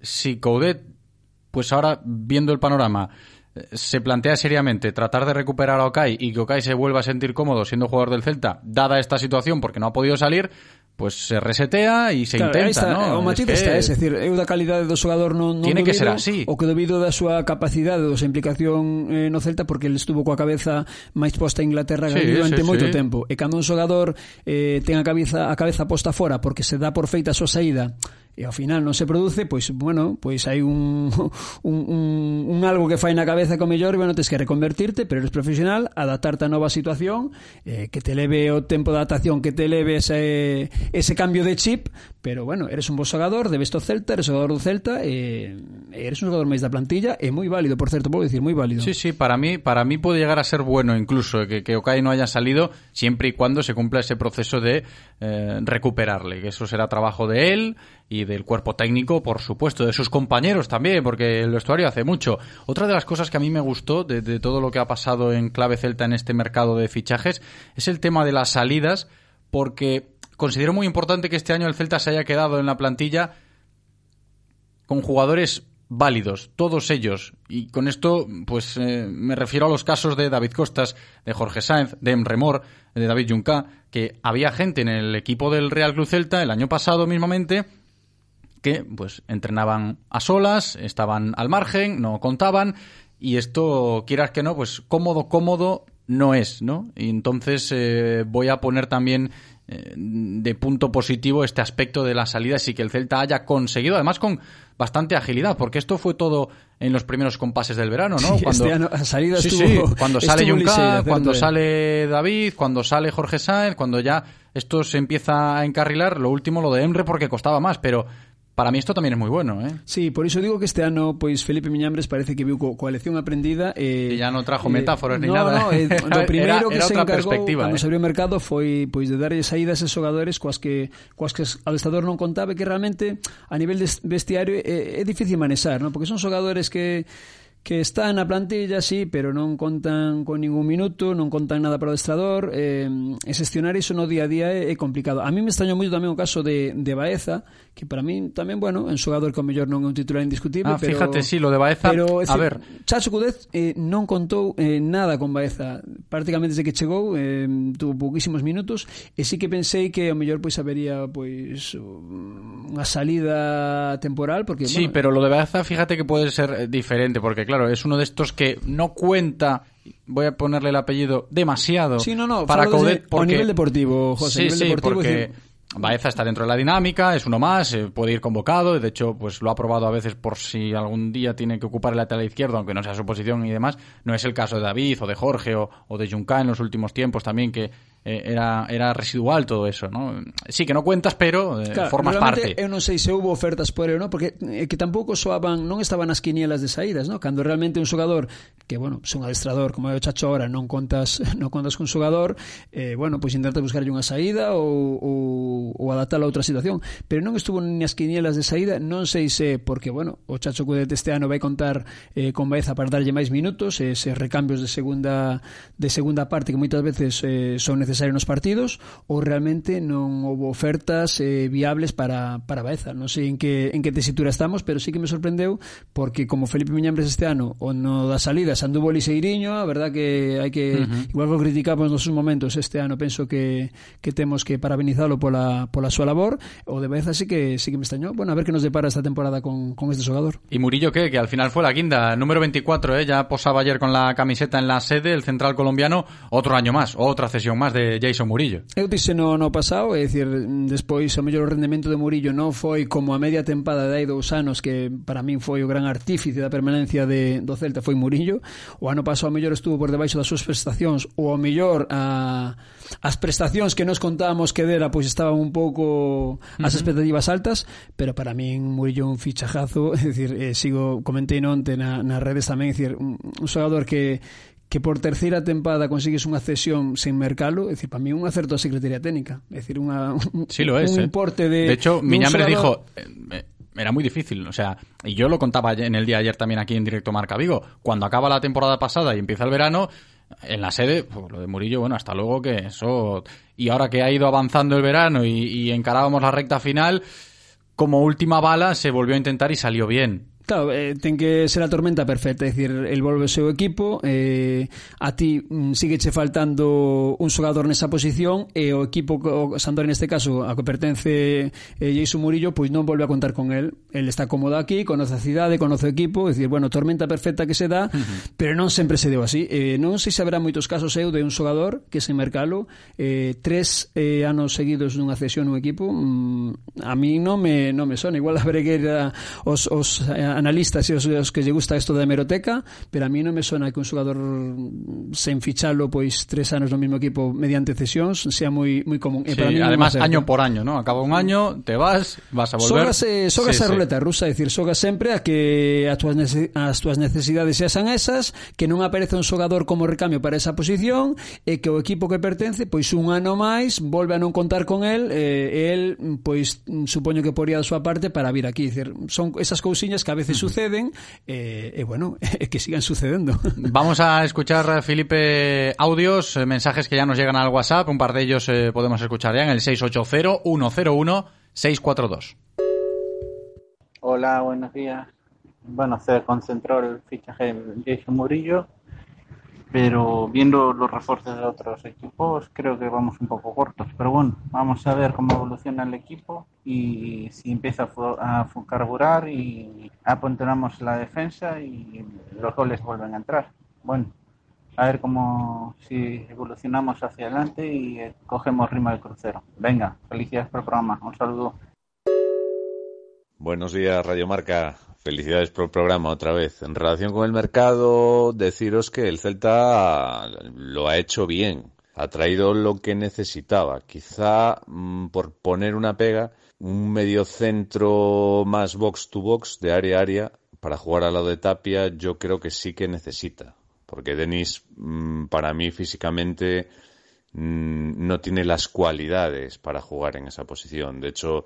si Coudet, pues ahora viendo el panorama, eh, se plantea seriamente tratar de recuperar a Okai y que Okai se vuelva a sentir cómodo siendo jugador del Celta, dada esta situación porque no ha podido salir, pues se resetea e se claro, intenta, está, ¿no? O matiz es está, es, es decir, eu da calidade do xogador non, non Tiene dubido, que ser así. o que debido da súa capacidade ou da súa implicación eh, no Celta porque ele estuvo coa cabeza máis posta a Inglaterra sí, durante sí, moito sí. tempo. E cando un xogador eh, ten a cabeza a cabeza posta fora porque se dá por feita a súa saída e ao final non se produce, pois, bueno, pois hai un, un, algo que fai na cabeza o mellor, bueno, tens que reconvertirte, pero eres profesional, adaptarte a nova situación, eh, que te leve o tempo de adaptación, que te leve ese, ese cambio de chip, pero bueno, eres un bo xogador, debes to Celta, eres xogador do Celta, e e eres un xogador máis da plantilla, e moi válido, por certo, vou dicir, moi válido. Sí, sí, para mí, para mí puede llegar a ser bueno incluso que, que Okai no haya salido siempre y cuando se cumpla ese proceso de eh, recuperarle, que eso será trabajo de él y del cuerpo técnico, por supuesto, de sus compañeros también, porque el vestuario hace mucho. Otra de las cosas que a mí me gustó de, todo lo que ha pasado en clave celta en este mercado de fichajes es el tema de las salidas, porque considero muy importante que este año el Celta se haya quedado en la plantilla con jugadores válidos, todos ellos. Y con esto, pues eh, me refiero a los casos de David Costas, de Jorge Sáenz, de Emre Mor, de David Junca, que había gente en el equipo del Real Club Celta el año pasado mismamente que pues entrenaban a solas, estaban al margen, no contaban y esto quieras que no, pues cómodo cómodo no es, ¿no? Y entonces eh, voy a poner también eh, de punto positivo este aspecto de las salidas y que el Celta haya conseguido, además con bastante agilidad, porque esto fue todo en los primeros compases del verano, ¿no? Sí, este ano a salida Sí, estuvo- sí, cuando sale Junca, cuando sale David, cuando sale Jorge Sáenz, cuando ya esto se empieza a encarrilar, lo último lo de Emre porque costaba más, pero Para mí isto tamén é moi bueno, eh? Sí, por iso digo que este ano, pois, Felipe Miñambres parece que viu co, coa lección aprendida e... Eh, e ya non trajo eh, metáforas eh, ni no, nada. No, eh, eh do primeiro que era se encargou cando eh? se abriu o mercado foi pois de darlle saídas a esos xogadores coas que coas que o adestador non contaba que realmente a nivel de vestiario é, eh, é difícil manexar, non? Porque son xogadores que que está na plantilla, sí, pero non contan con ningún minuto, non contan nada para o adestrador, eh, e xestionar iso no día a día é, é complicado. A mí me extrañou moito tamén o caso de, de Baeza, que para mí tamén, bueno, é un xogador que o mellor non é un titular indiscutible, ah, pero... fíjate, sí, lo de Baeza, pero, decir, a ver... Chacho Cudez eh, non contou eh, nada con Baeza, prácticamente desde que chegou, eh, tuvo poquísimos minutos, e sí que pensei que o mellor pois habería pois unha salida temporal, porque... Sí, bueno, pero lo de Baeza, fíjate que pode ser eh, diferente, porque claro, es uno de estos que no cuenta, voy a ponerle el apellido, demasiado Sí, no, no, para porque... nivel deportivo, José, a sí, nivel sí, deportivo, porque Baeza está dentro de la dinámica, es uno más, eh, puede ir convocado, de hecho, pues lo ha probado a veces por si algún día tiene que ocupar el lateral izquierdo, aunque no sea su posición y demás. No es el caso de David o de Jorge o, o de Junca en los últimos tiempos también, que Eh, era, era residual todo eso, ¿no? Sí, que no cuentas, pero eh, claro, formas parte. Eu non sei se houve ofertas por ele, non? Porque eh, que tampouco soaban, non estaban as quinielas de saídas, non? Cando realmente un xogador que, bueno, son adestrador, como é o Chacho ahora, non contas, non contas con xogador, eh, bueno, pois pues intenta buscarlle unha saída ou, ou, ou adaptar a outra situación, pero non estuvo nas quinielas de saída, non sei se porque, bueno, o Chacho Cudet este ano vai contar eh, con Baeza para darlle máis minutos, eh, ese recambios de segunda de segunda parte que moitas veces eh, son necesarios nos partidos ou realmente non houve ofertas eh, viables para, para Baeza. Non sei en que, en que tesitura estamos, pero sí que me sorprendeu porque como Felipe Miñambres este ano o no das salidas anduvo Liseiriño, a verdad que hai que Ujú. igual que o criticamos nos seus momentos este ano penso que, que temos que parabenizalo pola, pola súa labor o de Baeza sí que, sí que me extrañou bueno, a ver que nos depara esta temporada con, con este xogador ¿Y Murillo qué? Que al final fue la quinta, número 24, ¿eh? Ya posaba ayer con la camiseta en la sede, el central colombiano, otro año más, otra cesión más de Jason Murillo. Eu dixe no, no pasado, é dicir, despois o mellor o rendemento de Murillo non foi como a media tempada de hai dous anos que para min foi o gran artífice da permanencia de, do Celta foi Murillo. O ano pasado o mellor estuvo por debaixo das súas prestacións ou o mellor a, as prestacións que nos contábamos que dera pois estaban un pouco as expectativas altas, pero para min Murillo un fichajazo, é dicir, eh, sigo comentei non na, nas redes tamén, é dicir, un, un xogador que que por terceira tempada consigues unha cesión sen mercalo, é dicir, para mí un acerto a Secretaría Técnica. É dicir, unha, un, Sí lo es. un ¿eh? importe de... De hecho, Miñambres xogador- dijo. eh, eh, era muy difícil, o sea, y yo lo contaba en el día de ayer también aquí en directo Marca Vigo. Cuando acaba la temporada pasada y empieza el verano, en la sede, pues, lo de Murillo, bueno, hasta luego que eso. Y ahora que ha ido avanzando el verano y, y encarábamos la recta final, como última bala se volvió a intentar y salió bien. Claro, eh, ten que ser a tormenta perfecta, é dicir, el volve o seu equipo, eh, a ti mm, sigueche faltando un xogador nesa posición e o equipo, o Sandor neste caso, a que pertence eh, Jason Murillo, pois non volve a contar con el. El está cómodo aquí, conoce a cidade, conoce o equipo, é dicir, bueno, tormenta perfecta que se dá, uh -huh. pero non sempre se deu así. Eh, non sei se haberá moitos casos eu de un xogador que se mercalo eh, tres eh, anos seguidos nunha cesión un equipo, mm, a mí non me, non me sona, igual habré que ir a, os, os a, analistas e os, os que lle gusta isto da hemeroteca, pero a mí non me sona que un xogador sen fichalo pois tres anos no mesmo equipo mediante cesións sea moi moi común. E sí, para mí además no año por año, ¿no? Acaba un año, te vas, vas a volver. Sógase, eh, sógase sí, a ruleta rusa, é dicir, sogas sempre a que as túas, as túas necesidades sexan esas, que non aparece un xogador como recambio para esa posición e que o equipo que pertence pois un ano máis volve a non contar con el e el pois supoño que poría da súa parte para vir aquí, dicir, son esas cousiñas que a veces suceden e, e bueno, que sigan sucedendo. Vamos a escuchar, eh, Felipe, audios, eh, mensajes que ya nos llegan al WhatsApp. Un par de ellos eh, podemos escuchar ya en el 680-101-642. Hola, buenos días. Bueno, se concentró el fichaje de Jason Murillo, pero viendo los refuerzos de otros equipos, creo que vamos un poco cortos. Pero bueno, vamos a ver cómo evoluciona el equipo y si empieza a, carburar y apuntalamos la defensa y los goles vuelven a entrar. Bueno, a ver cómo si evolucionamos hacia adelante y eh, cogemos rima del crucero. Venga, felicidades por el programa. Un saludo. Buenos días, Radio Marca. Felicidades por el programa otra vez. En relación con el mercado, deciros que el Celta lo ha hecho bien. Ha traído lo que necesitaba. Quizá, mm, por poner una pega, un mediocentro más box to box, de área a área, para jugar al lado de Tapia, yo creo que sí que necesita. Porque Denis, mm, para mí, físicamente, mm, no tiene las cualidades para jugar en esa posición. De hecho,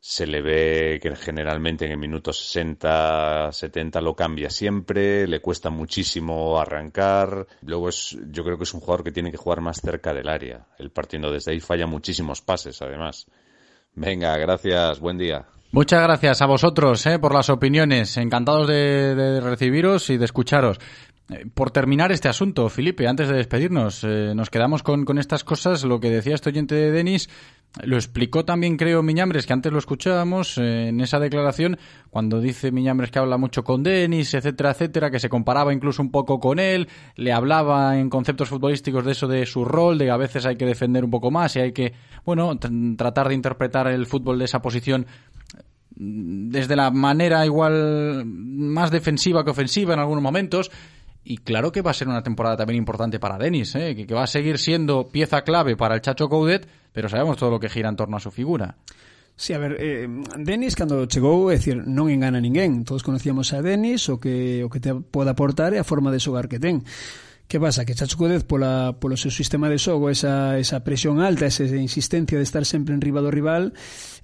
se le ve que generalmente en el minuto 60, 70 lo cambia siempre, le cuesta muchísimo arrancar. Luego es, yo creo que es un jugador que tiene que jugar más cerca del área. El partiendo desde ahí falla muchísimos pases, además. Venga, gracias, buen día. Muchas gracias a vosotros eh, por las opiniones. Encantados de, recibiros y de escucharos. Eh, Por terminar este asunto, Felipe, antes de despedirnos, eh, nos quedamos con, con estas cosas. Lo que decía este oyente de Denis, lo explicó también, creo, Miñambres, que antes lo escuchábamos eh, en esa declaración, cuando dice Miñambres que habla mucho con Denis, etcétera, etcétera, que se comparaba incluso un poco con él, le hablaba en conceptos futbolísticos de eso de su rol, de que a veces hay que defender un poco más y hay que, bueno, tr- tratar de interpretar el fútbol de esa posición desde la manera igual más defensiva que ofensiva en algunos momentos. y claro que va a ser una temporada también importante para Denis, ¿eh? que, que, va a seguir siendo pieza clave para el Chacho Coudet, pero sabemos todo lo que gira en torno a su figura. Sí, a ver, eh, Denis cando chegou, é dicir, non engana ninguén. Todos conocíamos a Denis, o que o que te pode aportar é a forma de xogar que ten. Que pasa? Que Chacho Codez, pola, polo seu sistema de xogo, esa, esa presión alta, esa insistencia de estar sempre en riba do rival,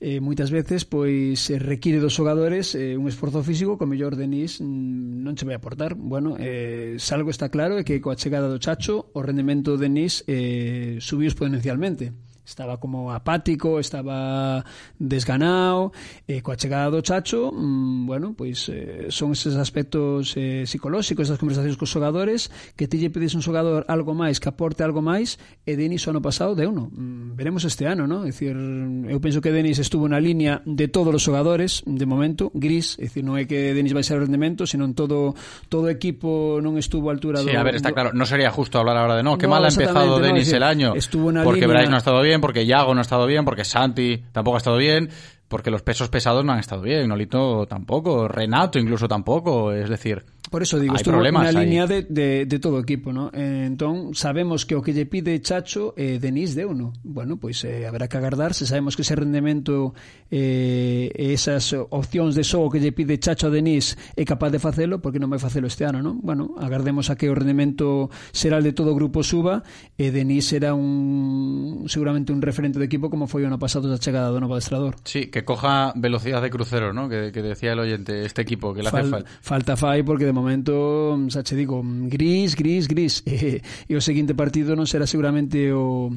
eh, moitas veces pois eh, require dos xogadores eh, un esforzo físico que o mellor Denis mm, non che vai aportar. Bueno, eh, salgo está claro é que coa chegada do Chacho o rendemento de Denis eh, subiu exponencialmente. Estaba como apático, estaba desganado, e coa chegada do Chacho, mmm, bueno, pois eh, son eses aspectos eh, psicolóxicos, esas conversacións cos xogadores, que ti lle pedes un xogador algo máis, que aporte algo máis, e Denis o ano pasado deu no. Mm, veremos este ano, ¿no? É dicir, eu penso que Denis estuvo na línea de todos os xogadores, de momento, gris, é dicir, non é que Denis vai ser rendemento, senón todo todo equipo non estuvo a altura sí, do... Sí, a ver, está claro, non sería justo hablar ahora de no, que no, mal ha empezado no, Denis el año, estuvo na porque línea... Bryce no ha estado bien, porque Iago no ha estado bien, porque Santi tampoco ha estado bien, porque los pesos pesados no han estado bien, Nolito tampoco, Renato incluso tampoco, es decir, Por eso digo, estuvo na línea de, de, de todo o equipo, ¿no? Eh, entón, sabemos que o que lle pide Chacho, eh, Denis deu, no? Bueno, pois pues, eh, habrá que agardar, se sabemos que ese rendemento eh, esas opcións de xogo que lle pide Chacho a Denis é capaz de facelo, porque non vai facelo este ano, non? Bueno, agardemos a que o rendemento será el de todo o grupo suba e Denis será un seguramente un referente do equipo como foi o ano pasado da chegada do novo adestrador. Sí, que coja velocidad de crucero, ¿no? Que, que decía el oyente, este equipo que le Fal hace falta. Falta fai porque de momento, mm, xa che digo, mm, gris, gris, gris. E, e o seguinte partido non será seguramente o,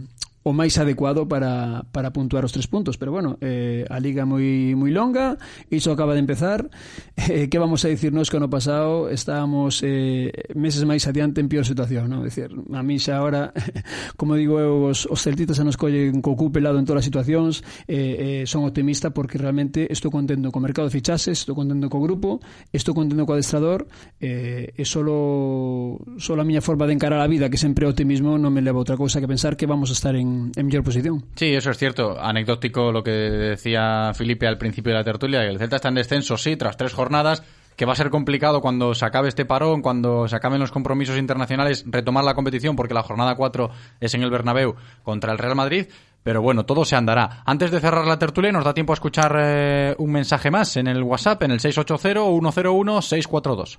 o máis adecuado para, para puntuar os tres puntos. Pero bueno, eh, a liga moi, moi longa, iso acaba de empezar. Eh, que vamos a dicirnos que ano pasado estábamos eh, meses máis adiante en peor situación, non? Decir, a mí xa ahora, como digo eu, os, os celtitas se nos collen co cu pelado en todas as situacións, eh, eh, son optimista porque realmente estou contento co mercado de fichases, estou contento co grupo, estou contento co adestrador, eh, e solo, solo a miña forma de encarar a vida, que sempre é optimismo, non me leva a outra cousa que pensar que vamos a estar en en posición. Sí, eso es cierto. Anecdótico lo que decía Felipe al principio de la tertulia, que el Celta está en descenso, sí, tras tres jornadas, que va a ser complicado cuando se acabe este parón, cuando se acaben los compromisos internacionales, retomar la competición, porque la jornada 4 es en el Bernabéu contra el Real Madrid. Pero bueno, todo se andará. Antes de cerrar la tertulia, nos da tiempo a escuchar eh, un mensaje más en el WhatsApp, en el 680-101-642.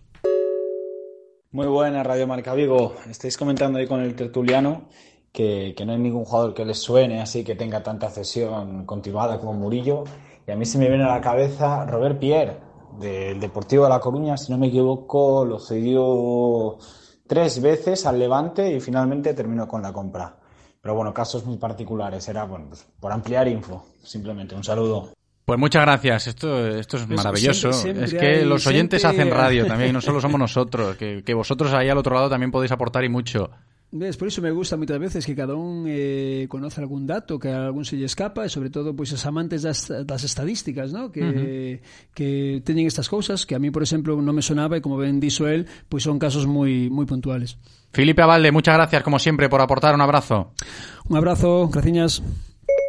Muy buena Radio Marca Vigo. Estáis comentando ahí con el tertuliano que, que no hay ningún jugador que les suene así que tenga tanta cesión continuada como Murillo. Y a mí se me viene a la cabeza Robert Pierre, del Deportivo de La Coruña, si no me equivoco, lo cedió tres veces al Levante y finalmente terminó con la compra. Pero bueno, casos muy particulares. Era bueno, pues, por ampliar info, simplemente. Un saludo. Pues muchas gracias, esto, esto es Pues maravilloso. siempre- es que hay los oyentes gente- hacen radio también, no solo somos nosotros, que, que vosotros ahí al otro lado también podéis aportar y mucho. Ves, por iso me gusta moitas veces que cada un eh, conoce algún dato que a algún se lle escapa e sobre todo pois os amantes das, das estadísticas ¿no? que, uh -huh. que teñen estas cousas que a mí, por exemplo, non me sonaba e como ben dixo el, pois son casos moi, moi puntuales. Felipe Avalde, muchas gracias como siempre por aportar un abrazo. Un abrazo, graciñas.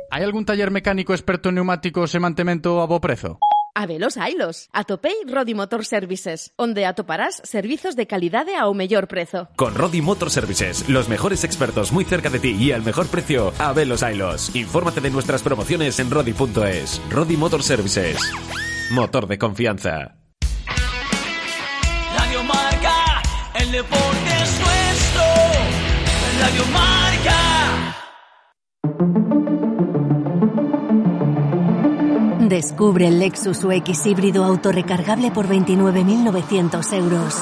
Hai algún taller mecánico experto en neumáticos e mantemento a bo prezo? Habelos hailos. Atopei Rodi Motor Services, onde atoparás servizos de calidade ao mellor prezo. Con Rodi Motor Services, los mejores expertos muy cerca de ti y al mejor precio, a Velos Ailos. Infórmate de nuestras promociones en rodi.es. Rodi Motor Services. Motor de confianza. Radio Marca, el deporte es nuestro. Radio Marca. Descubre el Lexus UX híbrido autorrecargable por 29.900 euros.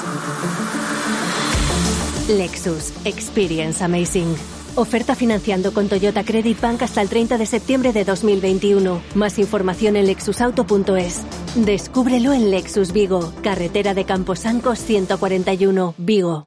Lexus Experience Amazing. Oferta financiando con Toyota Credit Bank hasta el 30 de septiembre de 2021. Más información en lexusauto.es. Descúbrelo en Lexus Vigo, carretera de Camposancos 141, Vigo.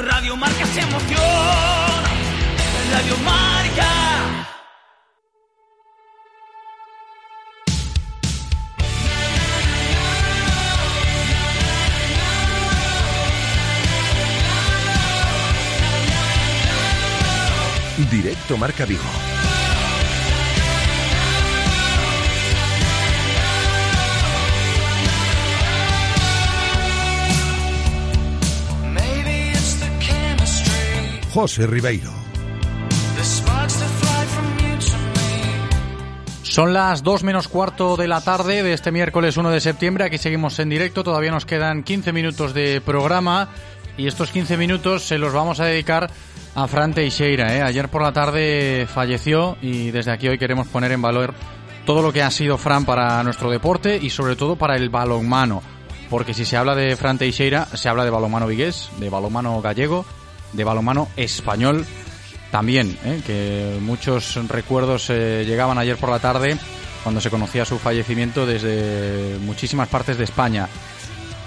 Radio Marca se emociona. Radio Marca. Directo Marca Vigo. To me. Son las 2 menos cuarto de la tarde de este miércoles 1 de septiembre. Aquí seguimos en directo. Todavía nos quedan 15 minutos de programa. Y estos 15 minutos se los vamos a dedicar a Fran Teixeira. ¿eh? Ayer por la tarde falleció y desde aquí hoy queremos poner en valor todo lo que ha sido Fran para nuestro deporte y sobre todo para el balonmano. Porque si se habla de Fran Teixeira, se habla de balonmano vigués, de balonmano gallego, de balonmano español también, ¿eh? que muchos recuerdos eh, llegaban ayer por la tarde cuando se conocía su fallecimiento desde muchísimas partes de España.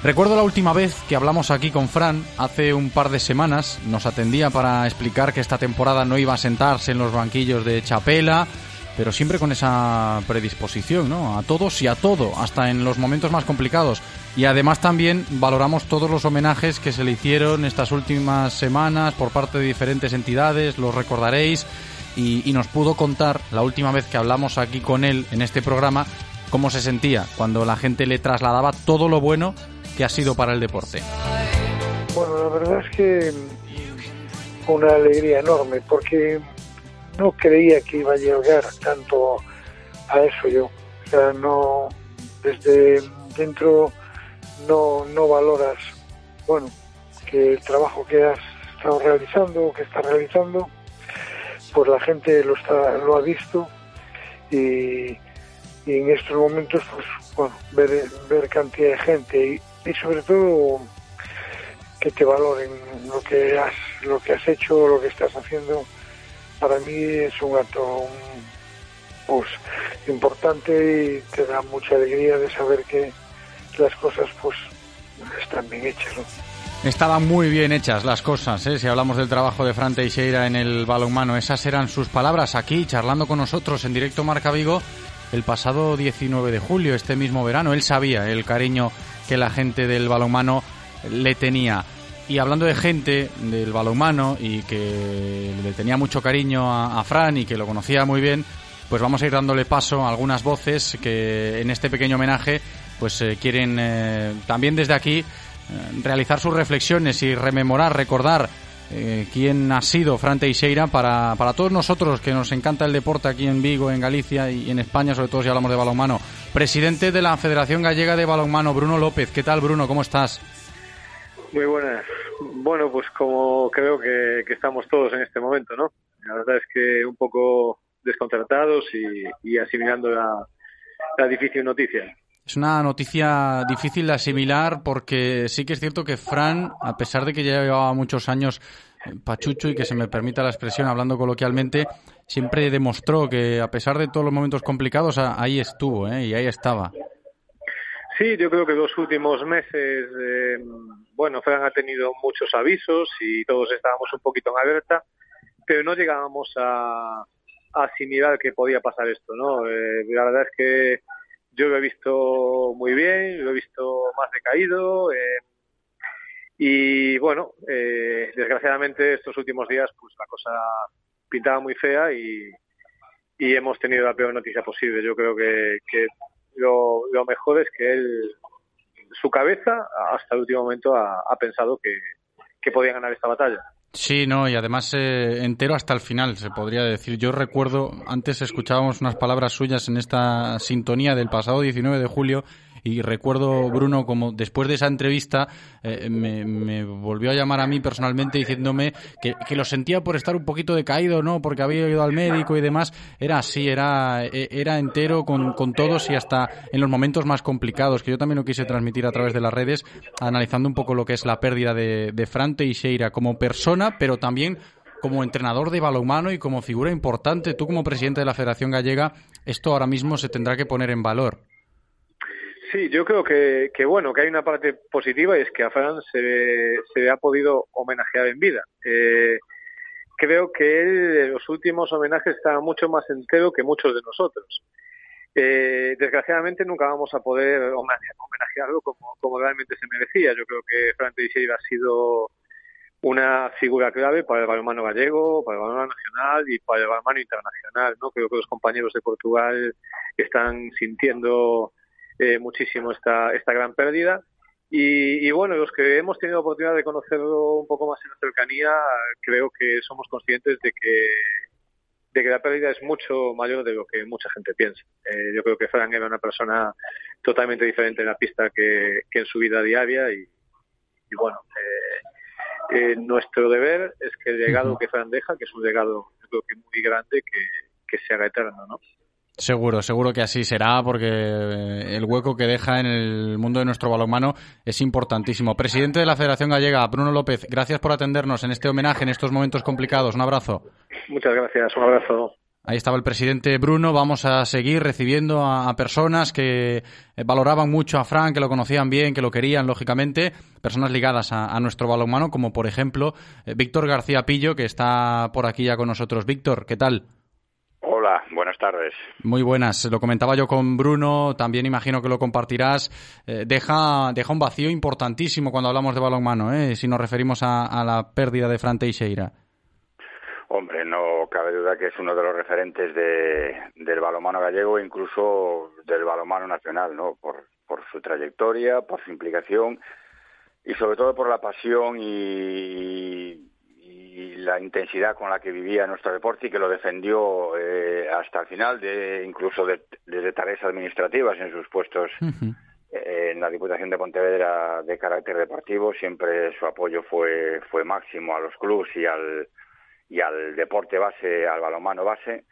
Recuerdo la última vez que hablamos aquí con Fran, hace un par de semanas, nos atendía para explicar que esta temporada no iba a sentarse en los banquillos de Chapela, pero siempre con esa predisposición, ¿no? A todos y a todo, hasta en los momentos más complicados. Y además también valoramos todos los homenajes que se le hicieron estas últimas semanas por parte de diferentes entidades, los recordaréis, y, y nos pudo contar la última vez que hablamos aquí con él en este programa cómo se sentía cuando la gente le trasladaba todo lo bueno que ha sido para el deporte. Bueno, la verdad es que una alegría enorme porque no creía que iba a llegar tanto a eso yo. O sea, no, desde dentro no, no valoras, bueno, que el trabajo que has estado realizando, que estás realizando, pues la gente lo está, lo ha visto y, y en estos momentos, pues, bueno, ver, ver cantidad de gente y, y sobre todo que te valoren lo que has, lo que has hecho, lo que estás haciendo, para mí es un acto pues importante y te da mucha alegría de saber que las cosas pues están bien hechas. Estaban muy bien hechas las cosas, ¿eh? si hablamos del trabajo de Fran Teixeira en el balonmano. Esas eran sus palabras aquí, charlando con nosotros en directo Marca Vigo el pasado 19 de julio, este mismo verano. Él sabía el cariño que la gente del balonmano le tenía. Y hablando de gente del balonmano y que le tenía mucho cariño a, a, Fran y que lo conocía muy bien, pues vamos a ir dándole paso a algunas voces que en este pequeño homenaje pues eh, quieren eh, también desde aquí eh, realizar sus reflexiones y rememorar, recordar eh, quién ha sido Fran Teixeira para, para todos nosotros que nos encanta el deporte aquí en Vigo, en Galicia y en España, sobre todo si hablamos de balonmano. Presidente de la Federación Gallega de Balonmano, Bruno López. ¿Qué tal, Bruno? ¿Cómo estás? Muy buenas. Bueno, pues como creo que, que, estamos todos en este momento, ¿no? La verdad es que un poco desconcertados y, asimilando la, la, difícil noticia. Es una noticia difícil de asimilar porque sí que es cierto que Fran, a pesar de que ya llevaba muchos años pachucho y que se me permita la expresión hablando coloquialmente, siempre demostró que a pesar de todos los momentos complicados, ahí estuvo ¿eh? y ahí estaba. Sí, yo creo que los últimos meses, eh, bueno, Fran ha tenido muchos avisos y todos estábamos un poquito en alerta, pero no llegábamos a, a asimilar que podía pasar esto, ¿no? Eh, la verdad es que yo lo he visto muy bien, lo he visto más decaído eh, y bueno, eh, desgraciadamente estos últimos días pues la cosa pintaba muy fea y, hemos tenido la peor noticia posible. Yo creo que, lo, lo, mejor es que él, su cabeza, hasta el último momento ha, pensado que, podía ganar esta batalla. Sí, no, y además eh, entero hasta el final, se podría decir. Yo recuerdo, antes escuchábamos unas palabras suyas en esta sintonía del pasado 19 de julio y recuerdo, Bruno, como después de esa entrevista eh, me, me, volvió a llamar a mí personalmente diciéndome que, que, lo sentía por estar un poquito decaído, ¿no? Porque había ido al médico y demás. Era así, era, era entero con, con todos y hasta en los momentos más complicados, que yo también lo quise transmitir a través de las redes, analizando un poco lo que es la pérdida de, de Fran Teixeira como persona, pero también como entrenador de balonmano y como figura importante, tú como presidente de la Federación Gallega, esto ahora mismo se tendrá que poner en valor. Sí, yo creo que, que, bueno, que hay una parte positiva y es que a Fran se, se le ha podido homenajear en vida. Eh, creo que él en los últimos homenajes está mucho más entero que muchos de nosotros. Eh, desgraciadamente nunca vamos a poder homenajearlo como, como realmente se merecía. Yo creo que Fran Teixeira ha sido una figura clave para el balonmano gallego, para el balonmano nacional y para el balonmano internacional. ¿no? Creo que los compañeros de Portugal están sintiendo eh, muchísimo esta, esta gran pérdida Y, y, bueno, los que hemos tenido oportunidad de conocerlo un poco más en cercanía, creo que somos conscientes de que, de que la pérdida es mucho mayor de lo que mucha gente piensa. Eh, yo creo que Fran era una persona totalmente diferente en la pista que, que en su vida diaria y, y bueno, eh, eh, nuestro deber es que el legado que Fran deja, que es un legado yo creo que muy grande, que, que se haga eterno, ¿no? Seguro, seguro que así será, porque el hueco que deja en el mundo de nuestro balonmano es importantísimo. Presidente de la Federación Gallega, Bruno López, gracias por atendernos en este homenaje, en estos momentos complicados. Un abrazo. Muchas gracias, un abrazo. Ahí estaba el presidente Bruno. Vamos a seguir recibiendo a, a, personas que valoraban mucho a Fran, que lo conocían bien, que lo querían, lógicamente. Personas ligadas a, a nuestro balonmano, como por ejemplo eh, Víctor García Pillo, que está por aquí ya con nosotros. Víctor, ¿qué tal? Hola, buenas tardes. Muy buenas. Lo comentaba yo con Bruno, también imagino que lo compartirás. Eh, deja, deja un vacío importantísimo cuando hablamos de balonmano, ¿eh? si nos referimos a, a la pérdida de Fran Teixeira. Hombre, no cabe duda que es uno de los referentes de, del balonmano gallego, incluso del balonmano nacional, ¿no? Por, por su trayectoria, por su implicación y sobre todo por la pasión y, y la intensidad con la que vivía nuestro deporte y que lo defendió eh, hasta el final, de, incluso de, desde tareas administrativas en sus puestos uh -huh. eh, en la Diputación de Pontevedra de carácter deportivo. Siempre su apoyo fue, fue máximo a los clubes y al, y al deporte base, al balonmano base.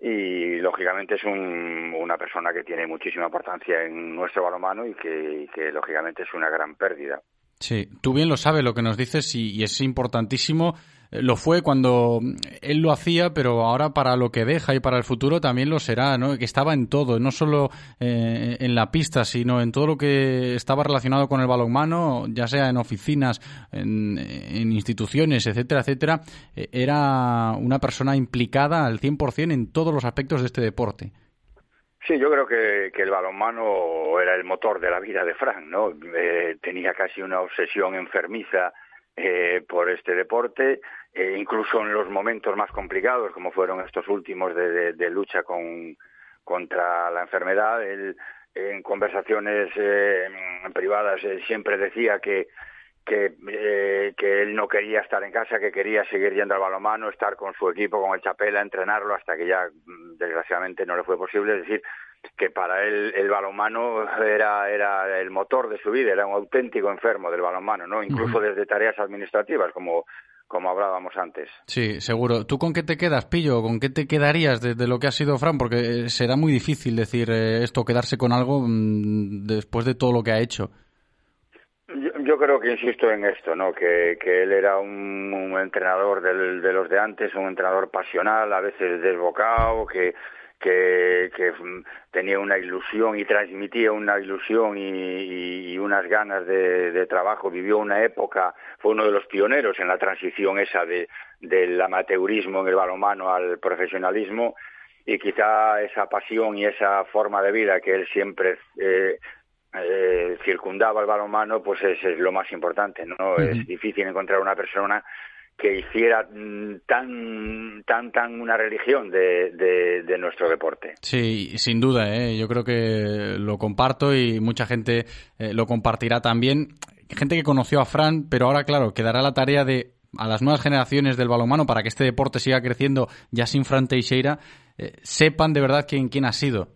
Y lógicamente es un, una persona que tiene muchísima importancia en nuestro balonmano y que, y que lógicamente es una gran pérdida. Sí, tú bien lo sabes lo que nos dices y, y, es importantísimo. Lo fue cuando él lo hacía, pero ahora para lo que deja y para el futuro también lo será, ¿no? Que estaba en todo, no solo eh, en la pista, sino en todo lo que estaba relacionado con el balonmano, ya sea en oficinas, en, instituciones, etcétera, etcétera. Era una persona implicada al 100% en todos los aspectos de este deporte. Sí, yo creo que, el balonmano era el motor de la vida de Frank, ¿no? Eh, tenía casi una obsesión enfermiza eh, por este deporte, eh, incluso en los momentos más complicados, como fueron estos últimos de, de, de lucha con, contra la enfermedad. Él, en conversaciones eh, privadas siempre decía que que, eh, que él no quería estar en casa, que quería seguir yendo al balonmano, estar con su equipo, con el Chapela, entrenarlo hasta que ya desgraciadamente no le fue posible. Es decir, que para él el balonmano era, era el motor de su vida, era un auténtico enfermo del balonmano, ¿no? Incluso uh -huh. desde tareas administrativas, como, como hablábamos antes. Sí, seguro. ¿Tú con qué te quedas, Pillo? ¿Con qué te quedarías de, de lo que ha sido Fran? Porque será muy difícil decir eh, esto, quedarse con algo mmm, después de todo lo que ha hecho. Yo, creo que insisto en esto, ¿no? Que, que él era un, entrenador de los de antes, un entrenador pasional, a veces desbocado, que, que, que tenía una ilusión y transmitía una ilusión y, y unas ganas de, de, trabajo. Vivió una época, fue uno de los pioneros en la transición esa de, del amateurismo en el balonmano al profesionalismo y quizá esa pasión y esa forma de vida que él siempre eh, eh, circundaba el balonmano, pues es, es, lo más importante, ¿no? Uh -huh. Es difícil encontrar una persona que hiciera tan tan tan una religión de, de, de, nuestro deporte. Sí, sin duda, ¿eh? yo creo que lo comparto y mucha gente eh, lo compartirá también. Gente que conoció a Fran, pero ahora, claro, quedará la tarea de a las nuevas generaciones del balonmano para que este deporte siga creciendo ya sin Fran Teixeira, eh, sepan de verdad quién, quién ha sido.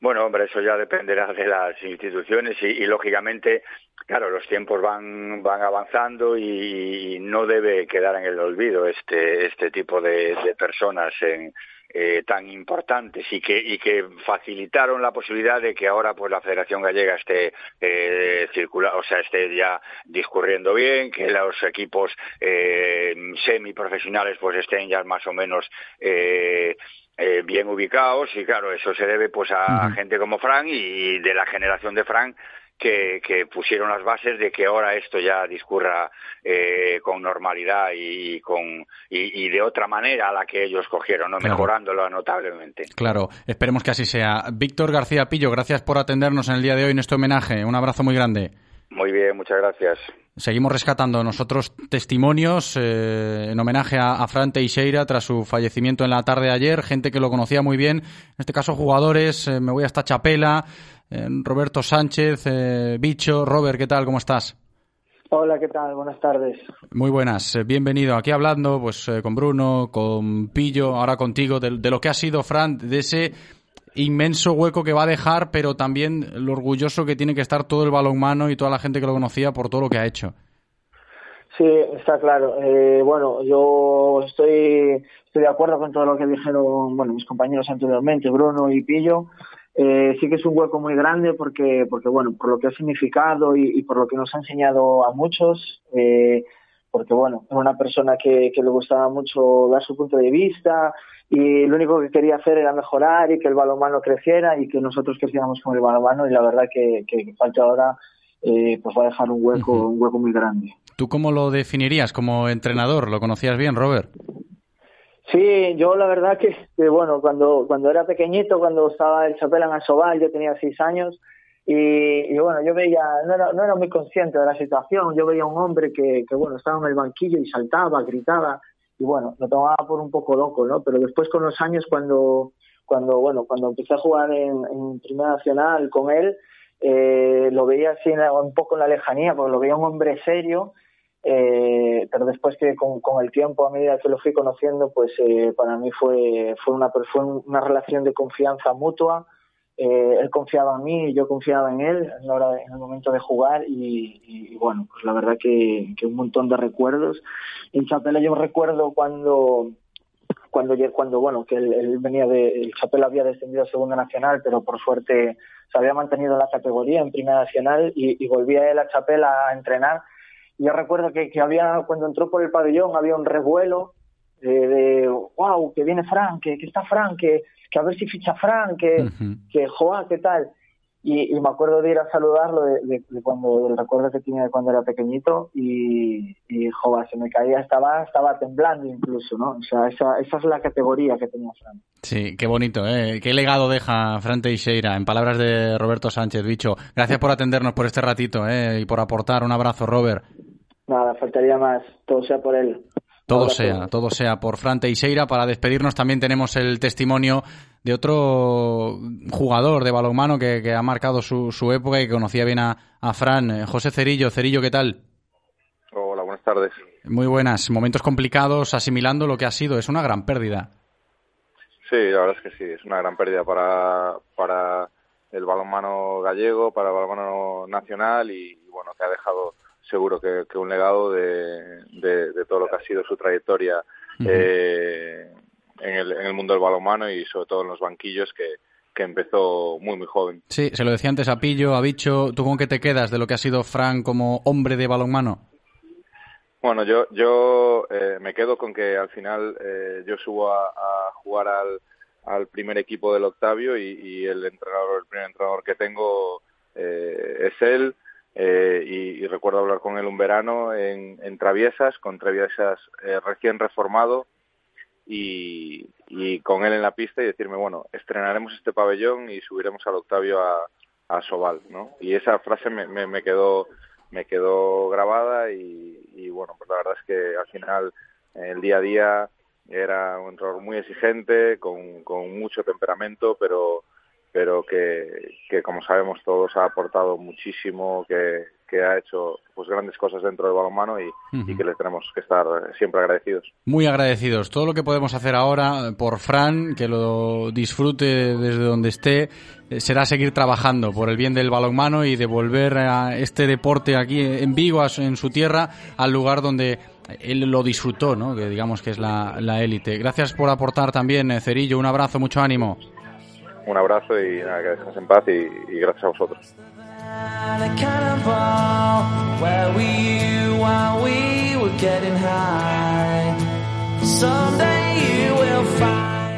Bueno, hombre, eso ya dependerá de las instituciones y, y lógicamente, claro, los tiempos van van avanzando y no debe quedar en el olvido este este tipo de, de personas en, eh, tan importantes y que y que facilitaron la posibilidad de que ahora pues la Federación Gallega esté eh, circula, o sea esté ya discurriendo bien que los equipos eh, semiprofesionales pues estén ya más o menos eh, eh, bien ubicados y claro, eso se debe pues a uh -huh. gente como Frank y de la generación de Frank que, que, pusieron las bases de que ahora esto ya discurra eh, con normalidad y, con y, y, de otra manera a la que ellos cogieron, ¿no? Claro. mejorándolo notablemente. Claro, esperemos que así sea. Víctor García Pillo, gracias por atendernos en el día de hoy en este homenaje. Un abrazo muy grande. Muy bien, muchas gracias. Seguimos rescatando nosotros testimonios eh, en homenaje a, a, Fran Teixeira tras su fallecimiento en la tarde de ayer, gente que lo conocía muy bien, en este caso jugadores, eh, me voy hasta Chapela, Roberto Sánchez, eh, Bicho, Robert, ¿qué tal? ¿Cómo estás? Hola, ¿qué tal? Buenas tardes. Muy buenas, eh, bienvenido. Aquí hablando pues eh, con Bruno, con Pillo, ahora contigo, de, de lo que ha sido Fran, de ese inmenso hueco que va a dejar, pero también lo orgulloso que tiene que estar todo el balonmano y toda la gente que lo conocía por todo lo que ha hecho. Sí, está claro. Eh, bueno, yo estoy, estoy de acuerdo con todo lo que dijeron bueno, mis compañeros anteriormente, Bruno y Pillo. Eh, sí que es un hueco muy grande porque, porque bueno, por lo que ha significado y, y por lo que nos ha enseñado a muchos, eh, porque bueno, era una persona que, que le gustaba mucho dar su punto de vista y lo único que quería hacer era mejorar y que el balonmano creciera y que nosotros creciéramos con el balonmano y la verdad que, que, que falta ahora eh, pues va a dejar un hueco, un hueco muy grande. ¿Tú cómo lo definirías como entrenador? ¿Lo conocías bien, Robert? Sí, yo la verdad que, bueno, cuando, cuando era pequeñito, cuando estaba el Chapela en Asobal, yo tenía seis años y, y, bueno, yo veía, no era, no era muy consciente de la situación, yo veía un hombre que, que, bueno, estaba en el banquillo y saltaba, gritaba y bueno, lo tomaba por un poco loco, ¿no? Pero después con los años cuando, cuando bueno, cuando empecé a jugar en, en Primera Nacional con él, eh, lo veía así un poco en la lejanía, porque lo veía un hombre serio, eh, pero después que con, el tiempo, a medida que lo fui conociendo, pues eh, para mí fue, fue, una, una relación de confianza mutua. Eh, él confiaba en mí y yo confiaba en él en, el momento de jugar y, bueno, pues la verdad que, un montón de recuerdos. En Chapela yo recuerdo cuando cuando cuando bueno que él, él venía de el Chapela había descendido a segunda nacional pero por suerte se había mantenido la categoría en primera nacional y, y volvía él a Chapela a entrenar yo recuerdo que, que había, cuando entró por el pabellón, había un revuelo de, de wow, que viene Frank, que, que está Frank, que, que, a ver si ficha Frank, que, uh -huh. que joa, ¿qué tal? Y, y, me acuerdo de ir a saludarlo de, de, de, cuando, el recuerdo que tenía de cuando era pequeñito y, y joa, se me caía, estaba, estaba temblando incluso, ¿no? O sea, esa, esa es la categoría que tenía Frank. Sí, qué bonito, ¿eh? Qué legado deja Fran Teixeira, en palabras de Roberto Sánchez, bicho. Gracias por atendernos por este ratito, ¿eh? Y por aportar. Un abrazo, Robert. Nada, faltaría más. Todo sea por él. Todo Ahora sea, todo. todo sea por Fran Teixeira. Para despedirnos también tenemos el testimonio de otro jugador de balonmano que, que ha marcado su, su, época y que conocía bien a, a Fran. Eh, José Cerillo. Cerillo, ¿qué tal? Hola, buenas tardes. Muy buenas. Momentos complicados, asimilando lo que ha sido. Es una gran pérdida. Sí, la verdad es que sí. Es una gran pérdida para, para el balonmano gallego, para el balonmano nacional y, bueno, que ha dejado seguro que, que un legado de, de, de, todo lo que ha sido su trayectoria uh -huh. eh, en, el, en, el, mundo del balonmano y sobre todo en los banquillos que, que, empezó muy muy joven. Sí, se lo decía antes a Pillo, a Bicho, ¿tú con qué te quedas de lo que ha sido Fran como hombre de balonmano? Bueno, yo yo eh, me quedo con que al final eh, yo subo a, a jugar al, al, primer equipo del Octavio y, y, el entrenador, el primer entrenador que tengo eh, es él. Eh, y, recuerdo hablar con él un verano en, en Traviesas, con Traviesas eh, recién reformado y, y, con él en la pista y decirme, bueno, estrenaremos este pabellón y subiremos al Octavio a, a Sobal, ¿no? Y esa frase me, me, me quedó me quedó grabada y, y, bueno, pues la verdad es que al final el día a día era un entrenador muy exigente, con, con mucho temperamento, pero pero que, que como sabemos todos ha aportado muchísimo, que, que ha hecho pues grandes cosas dentro del balonmano y, uh -huh. y, que le tenemos que estar siempre agradecidos. Muy agradecidos. Todo lo que podemos hacer ahora por Fran, que lo disfrute desde donde esté, eh, será seguir trabajando por el bien del balonmano y devolver a este deporte aquí en Vigo, en su tierra, al lugar donde él lo disfrutó, ¿no? que digamos que es la élite. Gracias por aportar también, eh, Cerillo. Un abrazo, mucho ánimo un abrazo y nada, que descansen en paz y, gracias a vosotros.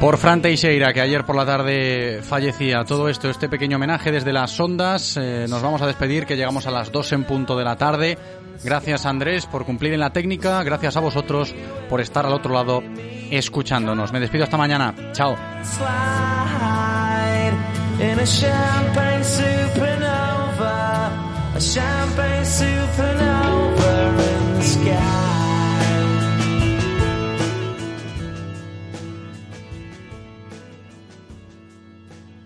Por Fran Teixeira, que ayer por la tarde fallecía. Todo esto, este pequeño homenaje desde las ondas. Eh, nos vamos a despedir, que llegamos a las dos en punto de la tarde. Gracias Andrés por cumplir en la técnica. Gracias a vosotros por estar al otro lado escuchándonos. Me despido hasta mañana. Chao. in a champagne supernova, a champagne supernova in the sky.